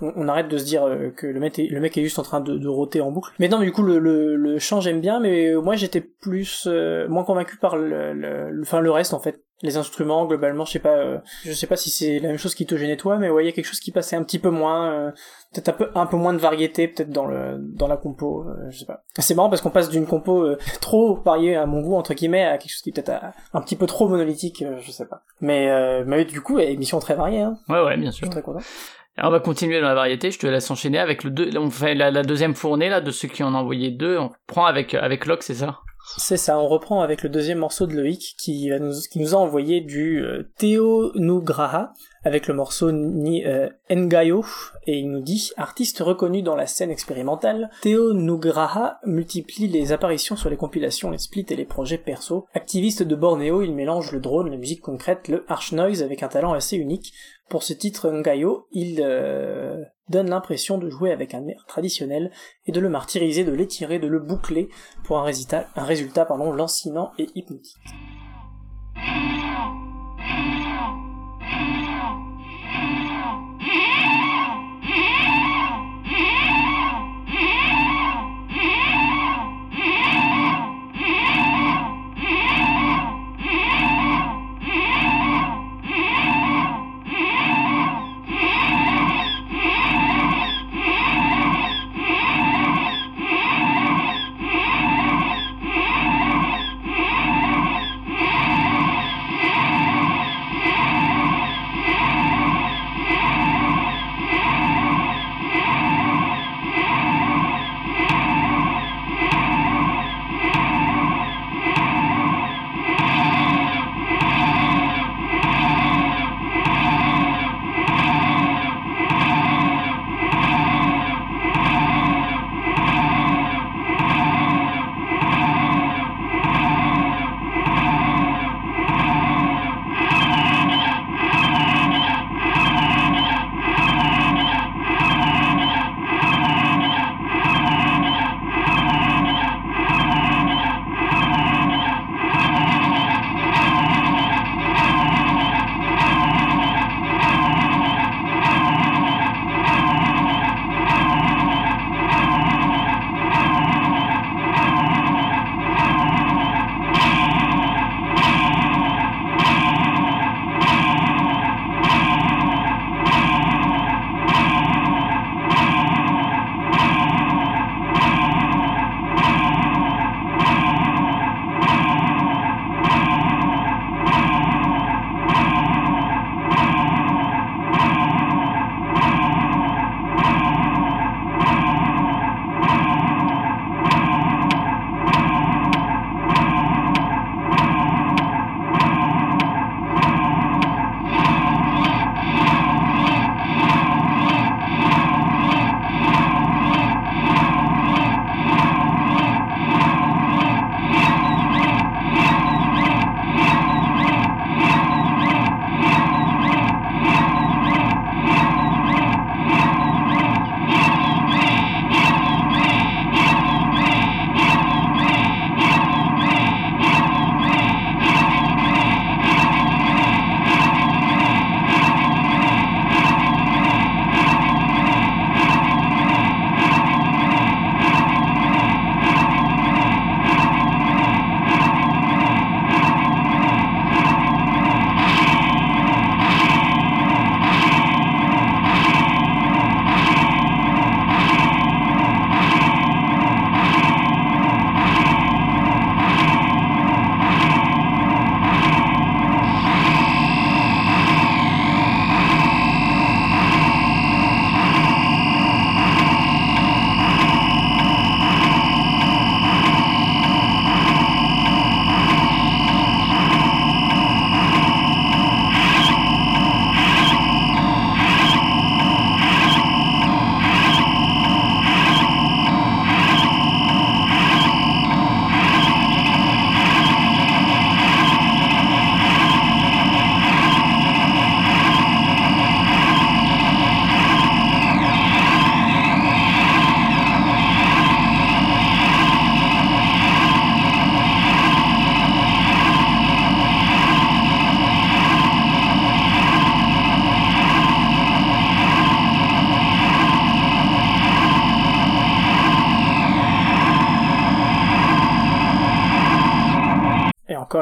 on, arrête de se dire euh, que le mec est, le mec est juste en train de, de en boucle. Mais non, du coup le, chant j'aime bien, mais euh, moi j'étais plus euh, moins convaincu par le, le reste en fait. Les instruments globalement, je sais pas, euh, je sais pas si c'est la même chose qui te gênait toi, mais ouais, il y a quelque chose qui passait un petit peu moins, euh, peut-être un peu un peu moins de variété peut-être dans le dans la compo, euh, je sais pas. C'est marrant parce qu'on passe d'une compo trop variée à mon goût entre guillemets à quelque chose qui est peut-être un petit peu trop monolithique, je sais pas. Mais mais du coup, émission très variée, hein. Ouais, ouais, bien Je sûr. suis très content. Alors, on va continuer dans la variété. Je te laisse enchaîner avec le deux. On fait la, la deuxième fournée là de ceux qui en ont envoyé deux. On prend avec avec Locke, c'est ça? C'est ça, on reprend avec le deuxième morceau de Loïc qui, nous a envoyé du euh, Théo Nugraha avec le morceau Ni euh, Ngayo et il nous dit artiste reconnu dans la scène expérimentale, Théo Nugraha multiplie les apparitions sur les compilations, les splits et les projets perso. Activiste de Bornéo, il mélange le drone, la musique concrète, le harsh noise avec un talent assez unique. Pour ce titre Ngayo, il euh, donne l'impression de jouer avec un air traditionnel et de le martyriser, de l'étirer, de le boucler pour un résultat, un lancinant et hypnotique.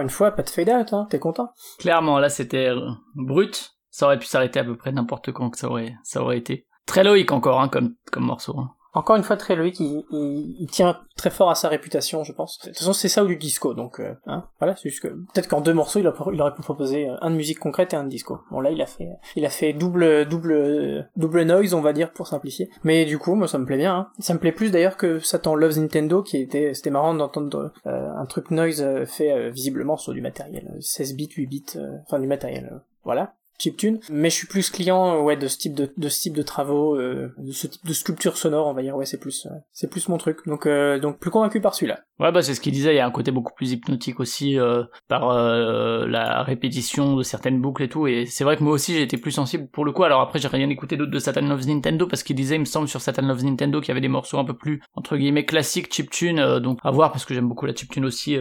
Une fois, pas de fade out, hein, t'es content Clairement, là c'était euh, brut. Ça aurait pu s'arrêter à peu près n'importe quand que ça aurait, été. Très loïque encore, hein, comme, comme morceau. hein. Encore une fois, très Loïc, il, il, il tient très fort à sa réputation, je pense. De toute façon, c'est ça ou du disco, donc euh, hein, voilà. C'est juste que peut-être qu'en deux morceaux, il, aurait pu proposer euh, un de musique concrète et un de disco. Bon là, il a fait, il a fait double, double, double noise, on va dire pour simplifier. Mais du coup, moi, ça me plaît bien. Hein. Ça me plaît plus d'ailleurs que Satan Loves Nintendo, qui était, c'était marrant d'entendre euh, un truc noise euh, fait visiblement sur du matériel, euh, 16 bits, 8 bits, enfin du matériel. voilà chiptune, mais je suis plus client euh, ouais de ce type de, de ce type de travaux, euh, de ce type de sculpture sonore, on va dire. Ouais c'est plus euh, c'est plus mon truc. Donc euh, donc plus convaincu par celui-là. Ouais, bah c'est ce qu'il disait, il y a un côté beaucoup plus hypnotique aussi euh, par la répétition de certaines boucles et tout, et c'est vrai que moi aussi j'ai été plus sensible pour le coup, alors après j'ai rien écouté d'autre de Satan Loves Nintendo, parce qu'il disait, il me semble, sur Satan Loves Nintendo qu'il y avait des morceaux un peu plus, entre guillemets, classiques, chiptune, donc à voir, parce que j'aime beaucoup la chiptune aussi,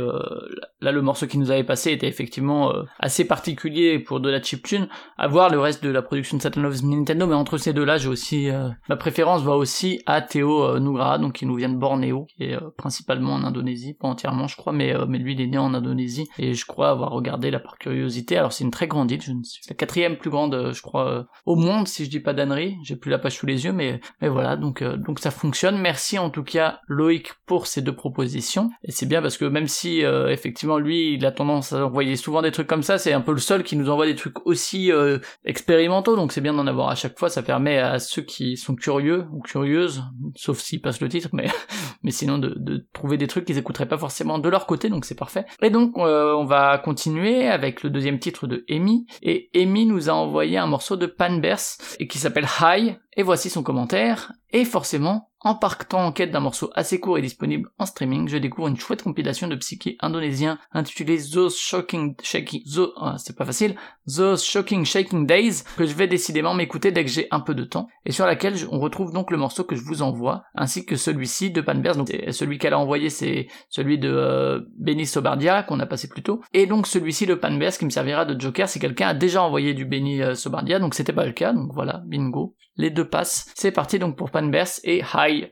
là le morceau qui nous avait passé était effectivement assez particulier pour de la chiptune, à voir le reste de la production de Satan Loves Nintendo, mais entre ces deux-là, j'ai aussi, euh, ma préférence va aussi à Théo euh, donc qui nous vient de Bornéo, qui est euh, principalement en Indonésie, pas entièrement je crois, mais, euh, mais lui il est né en Indonésie, et je crois avoir regardé là par curiosité, alors c'est une très grande île, je ne sais, la quatrième plus grande, euh, je crois, euh, au monde, si je dis pas d'ânerie, j'ai plus la page sous les yeux, mais, mais voilà, donc, donc ça fonctionne, merci en tout cas Loïc pour ces deux propositions, et c'est bien parce que même si effectivement lui il a tendance à envoyer souvent des trucs comme ça, c'est un peu le seul qui nous envoie des trucs aussi euh, expérimentaux, donc c'est bien d'en avoir à chaque fois, ça permet à ceux qui sont curieux ou curieuses, sauf s'ils passent le titre, *laughs* mais, sinon de, trouver des trucs qu'ils écouteraient pas forcément de leur côté, donc c'est parfait. Et donc euh, on va continuer avec le deuxième titre de Amy, et Amy nous a envoyé un morceau de Panbers, et qui s'appelle High, et voici son commentaire, et forcément, en partant en quête d'un morceau assez court et disponible en streaming, je découvre une chouette compilation de psyché indonésien intitulée Those Shocking Shaking... Zo- ah, c'est pas facile. Those Shocking Shaking Days, que je vais décidément m'écouter dès que j'ai un peu de temps, et sur laquelle on retrouve donc le morceau que je vous envoie, ainsi que celui-ci de Panbers, donc celui qu'elle a envoyé c'est celui de euh, Benny Sobardia, qu'on a passé plus tôt, et donc celui-ci de Panbers qui me servira de joker si quelqu'un a déjà envoyé du Benny euh, Sobardia, donc c'était pas le cas, donc voilà, bingo. Les deux passent. C'est parti donc pour Panbers et High.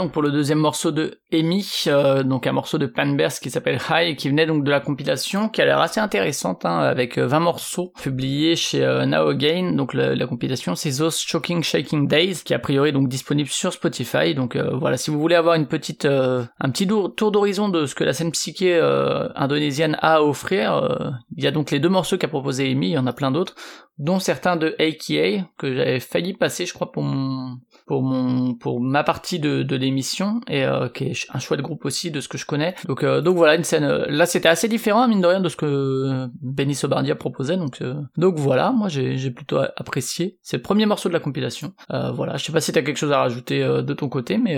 Donc pour le deuxième morceau de Amy, euh, donc un morceau de Panbers qui s'appelle High, qui venait donc de la compilation, qui a l'air assez intéressante, hein, avec euh, 20 morceaux publiés chez euh, Now Again, donc la, la compilation c'est Those Choking Shaking Days, qui a priori donc disponible sur Spotify, donc euh, voilà, si vous voulez avoir une petite, euh, un petit tour d'horizon de ce que la scène psyché euh, indonésienne a à offrir, euh, il y a donc les deux morceaux qu'a proposé Amy, il y en a plein d'autres, dont certains de AKA, que j'avais failli passer, je crois, pour mon, pour mon, pour ma partie de, de l'émission, et euh, qui est un chouette groupe aussi de ce que je connais. Donc, euh, donc voilà, une scène, euh, là c'était assez différent, mine de rien, de ce que euh, Benny Sobardia proposait, donc, euh, donc voilà, moi j'ai, plutôt apprécié. C'est le premier morceau de la compilation. Voilà, je sais pas si t'as quelque chose à rajouter de ton côté, mais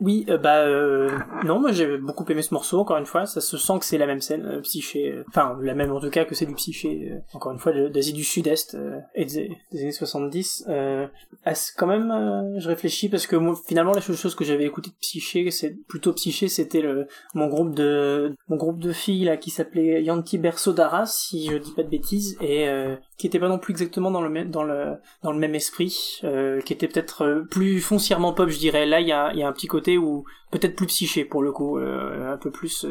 Oui, euh, bah euh, non, moi j'ai beaucoup aimé ce morceau. Encore une fois, ça se sent que c'est la même scène, euh, psyché. euh, Enfin, la même en tout cas que c'est du psyché. encore une fois, d'Asie du Sud-Est et des, années 70. Euh, quand même, je réfléchis parce que finalement, la seule chose que j'avais écouté de psyché, c'est plutôt psyché, c'était le mon groupe de mon groupe de filles là qui s'appelait Yanti Bersodara, si je dis pas de bêtises, et qui était pas non plus exactement dans le même dans le dans le même esprit, euh, qui était peut-être euh, plus foncièrement pop, je dirais. Là, il y a, y a un petit côté où peut-être plus psyché pour le coup, euh, un peu plus,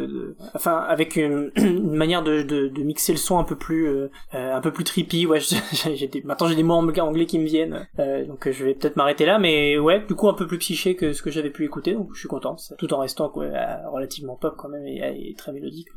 enfin avec une, *clears throat* manière de, de, mixer le son un peu plus un peu plus trippy. Ouais, *laughs* j'ai maintenant j'ai des mots anglais, qui me viennent, donc je vais peut-être m'arrêter là, mais ouais, du coup un peu plus psyché que ce que j'avais pu écouter, donc je suis content, tout en restant relativement pop quand même et, très mélodique.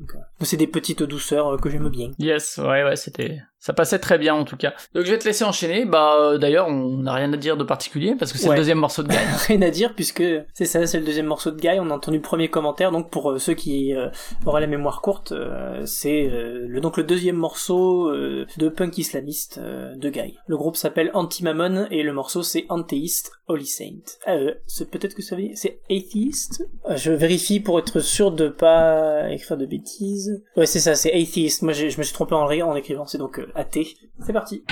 C'est des petites douceurs que j'aime bien. Yes, ouais, ouais, c'était, ça passait très bien en tout cas. Donc je vais te laisser enchaîner. Bah euh, d'ailleurs, on n'a rien à dire de particulier parce que c'est Ouais. le deuxième morceau de Guy. *laughs* rien à dire puisque c'est ça, c'est le deuxième morceau de Guy. On a entendu le premier commentaire, donc pour euh, ceux qui euh, auraient la mémoire courte, euh, c'est euh, le donc le deuxième morceau euh, de punk islamiste euh, de Guy. Le groupe s'appelle Anti-Mammon et le morceau c'est Antheist Holy Saint. Euh, c'est peut-être que ça veut dire c'est atheist? Euh, je vérifie pour être sûr de pas écrire de bêtises. Ouais, c'est ça, c'est atheist. Moi, je me suis trompé en, en écrivant, c'est donc euh, athée. C'est parti.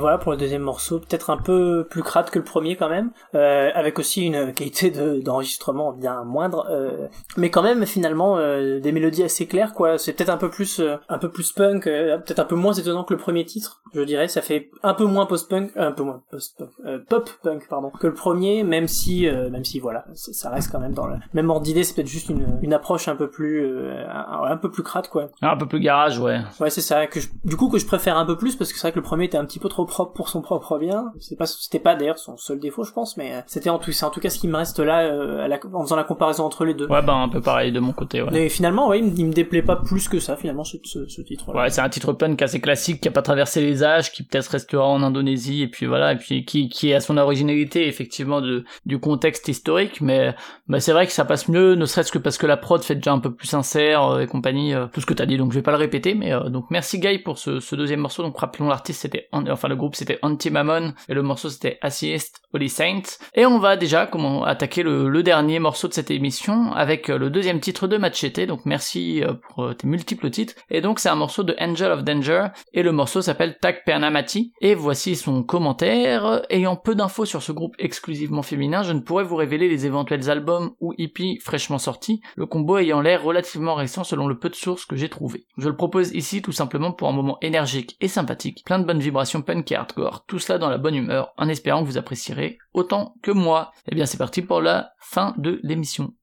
Voilà pour le deuxième morceau, peut-être un peu plus crade que le premier quand même, euh, avec aussi une qualité de- d'enregistrement bien moindre, euh, mais quand même finalement euh, des mélodies assez claires quoi. C'est peut-être un peu plus euh, un peu plus punk, euh, peut-être un peu moins étonnant que le premier titre, je dirais. Ça fait un peu moins post-punk, un peu moins post-punk, euh, pop-punk pardon, que le premier, même si euh, même si voilà, ça reste quand même dans le même ordre d'idée. C'est peut-être juste une, une approche un peu plus euh, un, un peu plus crade quoi. Ah, Un peu plus garage, ouais. Ouais, c'est ça que je- du coup que je préfère un peu plus parce que c'est vrai que le premier était un petit peu trop propre pour son propre bien. Pas c'était pas d'ailleurs son seul défaut, je pense, mais euh, c'était en tout c'est en tout cas ce qui me reste là euh, à la- en faisant la comparaison entre les deux. Ouais, bah un peu pareil de mon côté, ouais. Mais finalement, ouais, il me, il me déplaît pas plus que ça finalement ce, ce, ce titre. Ouais, c'est un titre punk assez classique qui a pas traversé les âges, qui peut-être restera en Indonésie et puis voilà, et puis qui qui a son originalité effectivement de du contexte historique, mais c'est vrai que ça passe mieux, ne serait-ce que parce que la prod fait déjà un peu plus sincère euh, et compagnie, tout ce que t'as dit, donc je vais pas le répéter, mais euh, donc merci Guy pour ce, ce deuxième morceau. Donc rappelons l'artiste c'était enfin le groupe c'était Anti-Mammon et le morceau c'était Atheist Holy Saints. Et on va déjà comment attaquer le, dernier morceau de cette émission avec euh, le deuxième titre de Machete. Donc merci euh, pour euh, tes multiples titres. Et donc c'est un morceau de Angel of Danger et le morceau s'appelle Tak Pernamati. Et voici son commentaire. Ayant peu d'infos sur ce groupe exclusivement féminin, je ne pourrais vous révéler les éventuels albums ou hippies fraîchement sortis, le combo ayant l'air relativement récent selon le peu de sources que j'ai trouvé. Je le propose ici tout simplement pour un moment énergique et sympathique, plein de bonnes vibrations punk hardcore, tout cela dans la bonne humeur, en espérant que vous apprécierez autant que moi. Et bien c'est parti pour la fin de l'émission.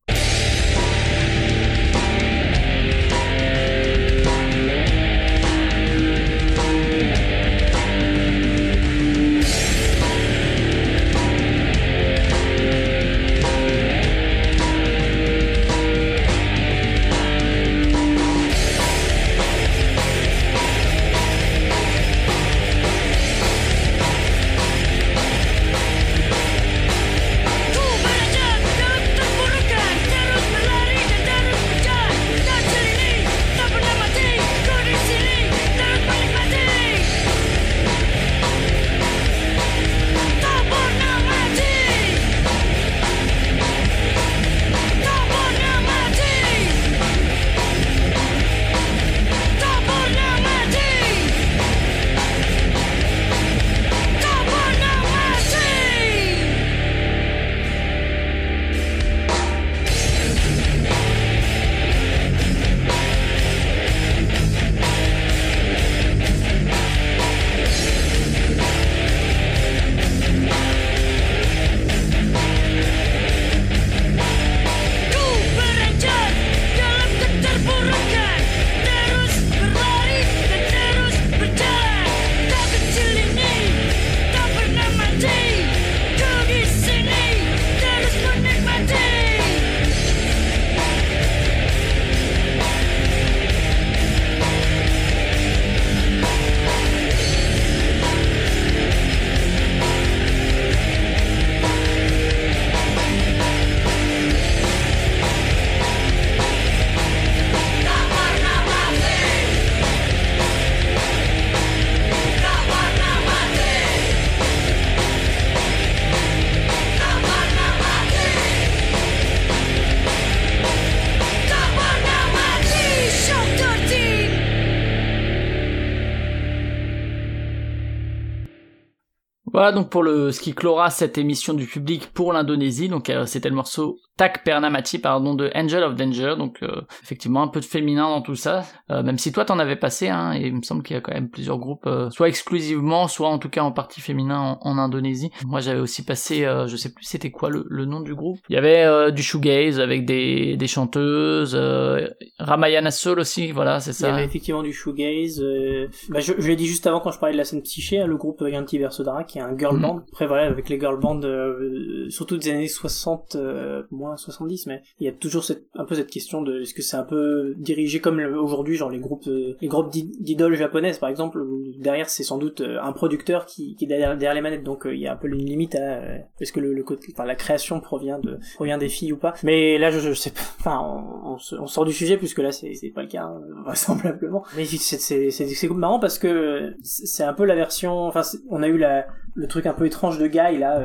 Voilà donc pour le ce qui clora cette émission du public pour l'Indonésie. Donc euh, c'était le morceau Tak Pernamati pardon de Angel of Danger. Donc euh, effectivement un peu de féminin dans tout ça. Euh, même si toi t'en avais passé, hein, et il me semble qu'il y a quand même plusieurs groupes, euh, soit exclusivement, soit en tout cas en partie féminin en, en Indonésie. Moi j'avais aussi passé, euh, je sais plus c'était quoi le, le nom du groupe. Il y avait euh, du shoegaze avec des, des chanteuses, euh, Ramayana Soul aussi. Voilà c'est Il y avait ça. effectivement du shoegaze. euh, Bah, je, je l'ai dit juste avant quand je parlais de la scène psyché, hein, le groupe Yanti Versodara qui est un girl Mhm. band. Après voilà, avec les girl bands, euh, surtout des années 60, euh, moins 70, mais il y a toujours cette, un peu cette question de est-ce que c'est un peu dirigé comme aujourd'hui, genre les groupes, euh, les groupes d'i- d'idoles japonaises par exemple, où derrière c'est sans doute euh, un producteur qui, est derrière, les manettes, donc euh, il y a un peu une limite à est-ce que le, le enfin la création provient de provient des filles ou pas. Mais là je, sais pas, *laughs* enfin on, sort du sujet puisque là c'est pas le cas hein, *laughs* vraisemblablement. Mais c'est marrant parce que c'est un peu la version, enfin on a eu la le truc un peu étrange de Guy là,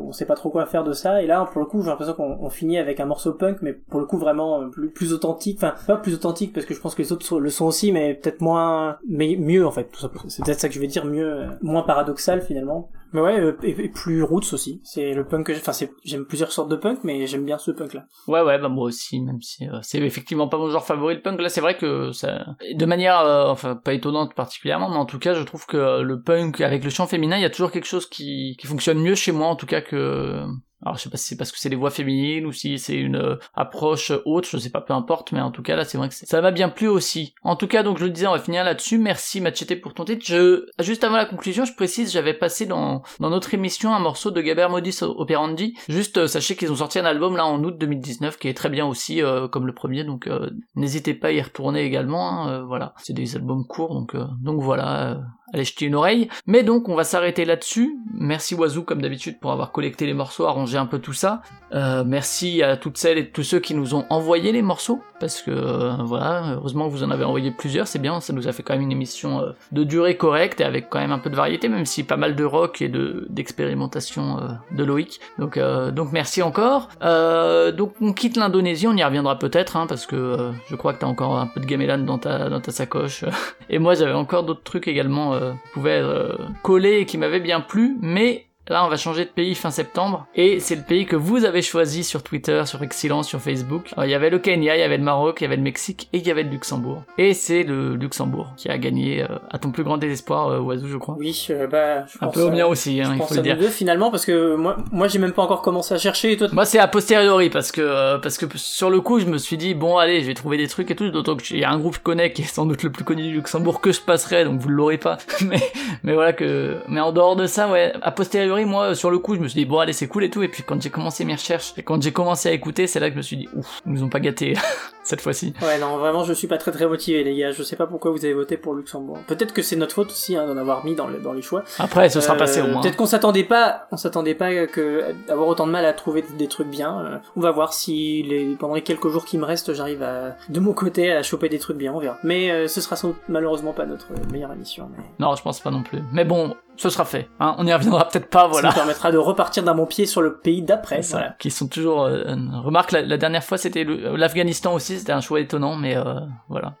on sait pas trop quoi faire de ça. Et là, pour le coup, j'ai l'impression qu'on on finit avec un morceau punk, mais pour le coup vraiment euh, plus, plus authentique. Enfin, pas plus authentique parce que je pense que les autres le sont aussi, mais peut-être moins, mais mieux en fait. C'est peut-être ça que je veux dire, mieux, euh, moins paradoxal finalement. Mais ouais, euh, et, plus roots aussi. C'est le punk que j'ai- enfin c'est j'aime plusieurs sortes de punk, mais j'aime bien ce punk là. Ouais, ouais, bah moi aussi, même si c'est effectivement pas mon genre favori le punk. Là, c'est vrai que ça, de manière, enfin, pas étonnante particulièrement, mais en tout cas, je trouve que le punk avec le chant féminin, il y a toujours quelque chose qui, qui fonctionne mieux chez moi, en tout cas que. Alors, je sais pas si c'est parce que c'est des voix féminines ou si c'est une euh, approche haute, je sais pas, peu importe, mais en tout cas, là, c'est vrai que ça m'a bien plu aussi. En tout cas, donc, je le disais, on va finir là-dessus. Merci, Machete, pour ton titre. Je, juste avant la conclusion, je précise, j'avais passé dans, dans notre émission un morceau de Gaber Modis Operandi. Juste, euh, sachez qu'ils ont sorti un album là en août 2019 qui est très bien aussi, euh, comme le premier, donc euh, n'hésitez pas à y retourner également. hein, euh, voilà, c'est des albums courts, donc euh, donc voilà. Allez jeter une oreille. Mais donc on va s'arrêter là-dessus. Merci Wazoo comme d'habitude pour avoir collecté les morceaux, arrangé un peu tout ça. Euh, merci à toutes celles et tous ceux qui nous ont envoyé les morceaux parce que euh, voilà, heureusement vous en avez envoyé plusieurs, c'est bien, ça nous a fait quand même une émission euh, de durée correcte et avec quand même un peu de variété, même si pas mal de rock et de d'expérimentation euh, de Loïc. Donc euh, donc merci encore. Donc on quitte l'Indonésie, on y reviendra peut-être hein, parce que je crois que t'as encore un peu de gamelan dans ta dans ta sacoche. *laughs* Et moi j'avais encore d'autres trucs également euh, qui pouvaient euh, coller et qui m'avaient bien plu, mais Là, on va changer de pays fin septembre, et c'est le pays que vous avez choisi sur Twitter, sur Excellence, sur Facebook. Alors, il y avait le Kenya, il y avait le Maroc, il y avait le Mexique, et il y avait le Luxembourg. Et c'est le Luxembourg qui a gagné, euh, à ton plus grand désespoir, euh, Oiseau, je crois. Oui, euh, bah je Un pense peu au mien aussi, hein, je il faut le dire. deux finalement parce que moi moi j'ai même pas encore commencé à chercher et toi Moi, c'est a posteriori parce que euh, parce que sur le coup, je me suis dit bon, allez, je vais trouver des trucs et tout. D'autant qu'il y a un groupe que je connais qui est sans doute le plus connu du Luxembourg que je passerai, donc vous l'aurez pas. *laughs* mais mais voilà que mais en dehors de ça, ouais, a posteriori, moi, sur le coup, je me suis dit bon, allez, c'est cool et tout. Et puis quand j'ai commencé mes recherches et quand j'ai commencé à écouter, c'est là que je me suis dit ouf, ils nous ont pas gâtés *laughs* cette fois-ci. Ouais, non, vraiment, je suis pas très très motivé, les gars. Je sais pas pourquoi vous avez voté pour Luxembourg. Peut-être que c'est notre faute aussi, hein, d'en avoir mis dans, le, dans les choix. Après, ce sera Euh, passé au moins. Peut-être qu'on s'attendait pas, on s'attendait pas que avoir autant de mal à trouver des trucs bien. Euh, on va voir si les, pendant les quelques jours qui me restent, j'arrive à, de mon côté, à choper des trucs bien. On verra. Mais euh, ce sera sans malheureusement pas notre meilleure émission. Mais Non, je pense pas non plus. Mais bon, ce sera fait. Hein, on y reviendra peut-être pas, voilà. Ça nous permettra de repartir d'un bon pied sur le pays d'après. Voilà. qui sont toujours. euh, remarque, la, la dernière fois c'était l'Afghanistan aussi, c'était un choix étonnant, mais euh, voilà.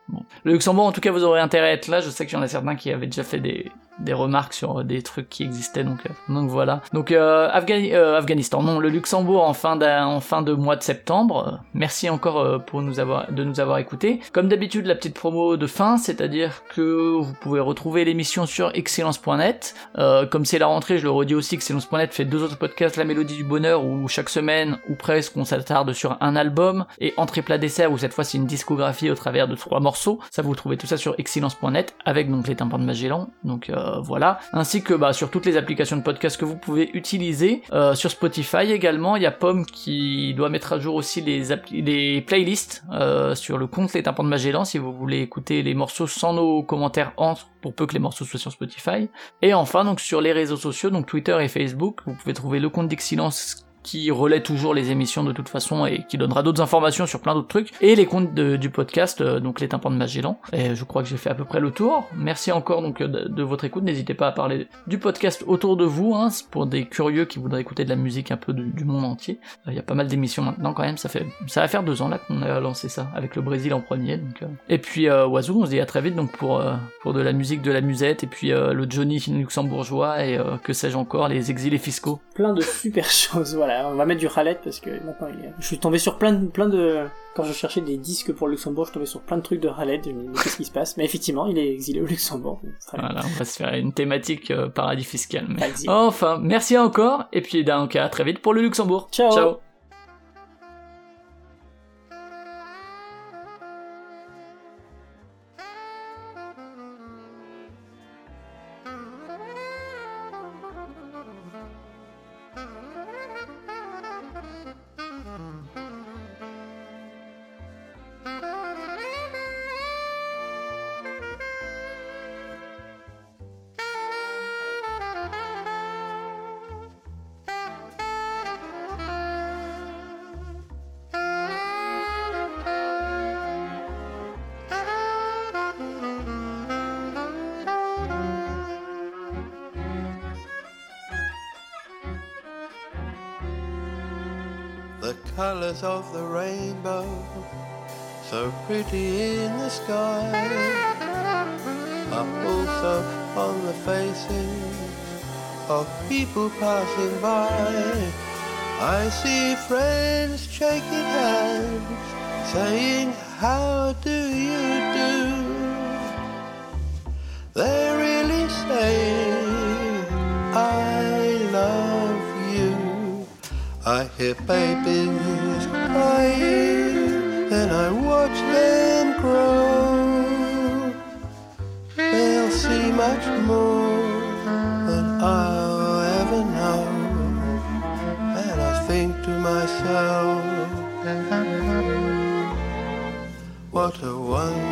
Le Luxembourg, en tout cas, vous aurez intérêt à être là. Je sais qu'il y en a certains qui avaient déjà fait des, des remarques sur euh, des trucs qui existaient, donc euh, donc voilà. Donc Afghani- Afghanistan, non, le Luxembourg en fin fin de mois de septembre. Merci encore pour nous avoir de nous avoir écoutés. Comme d'habitude, la petite promo de fin, c'est-à-dire que vous pouvez retrouver l'émission sur excellence.net. Comme c'est la rentrée, je le redis aussi, excellence.net fait deux autres podcasts, La Mélodie du Bonheur, où chaque semaine, ou presque, on s'attarde sur un album, et Entrée plat dessert, où cette fois c'est une discographie au travers de trois morceaux. Ça, vous trouvez tout ça sur excellence.net, avec donc les tympans de Magellan, donc euh, voilà. Ainsi que bah, sur toutes les applications de podcast que vous pouvez utiliser. Euh, sur Spotify également, il y a Pomme qui doit mettre à jour aussi les, playlists euh, sur le compte Les tympans de Magellan, si vous voulez écouter les morceaux sans nos commentaires entre, pour peu que les morceaux soient sur Spotify. Et enfin, donc sur les réseaux sociaux, donc Twitter et Facebook, vous pouvez trouver le compte d'Excellence qui relaie toujours les émissions de toute façon et qui donnera d'autres informations sur plein d'autres trucs et les comptes du podcast euh, donc les tympans de Magellan. Et je crois que j'ai fait à peu près le tour. Merci encore donc euh, de, votre écoute. N'hésitez pas à parler du podcast autour de vous hein, pour des curieux qui voudraient écouter de la musique un peu du, monde entier. Euh, il y a pas mal d'émissions maintenant quand même. Ça fait ça va faire deux ans là qu'on a lancé ça avec le Brésil en premier et puis Oiseau on se dit à très vite donc pour pour de la musique de la musette et puis le Johnny luxembourgeois et que sais-je encore les exilés fiscaux. Plein de super *laughs* choses. Voilà, on va mettre du Rallet parce que maintenant il est... je suis tombé sur plein de, plein de, quand je cherchais des disques pour le Luxembourg, je tombé sur plein de trucs de Rallet. Je me dis, mais qu'est-ce qui se passe? Mais effectivement, il est exilé au Luxembourg. Voilà, on va se faire une thématique euh, paradis fiscal. Mais... Enfin, merci encore, et puis donc à très vite pour le Luxembourg. Ciao. Ciao. Pretty in the sky, are also on the faces of people passing by. I see friends shaking hands, saying, How do you do? They're really saying, I love you. I hear babies crying, then I watch them grow. They'll see much more than I'll ever know. And I think to myself, what a wonderful.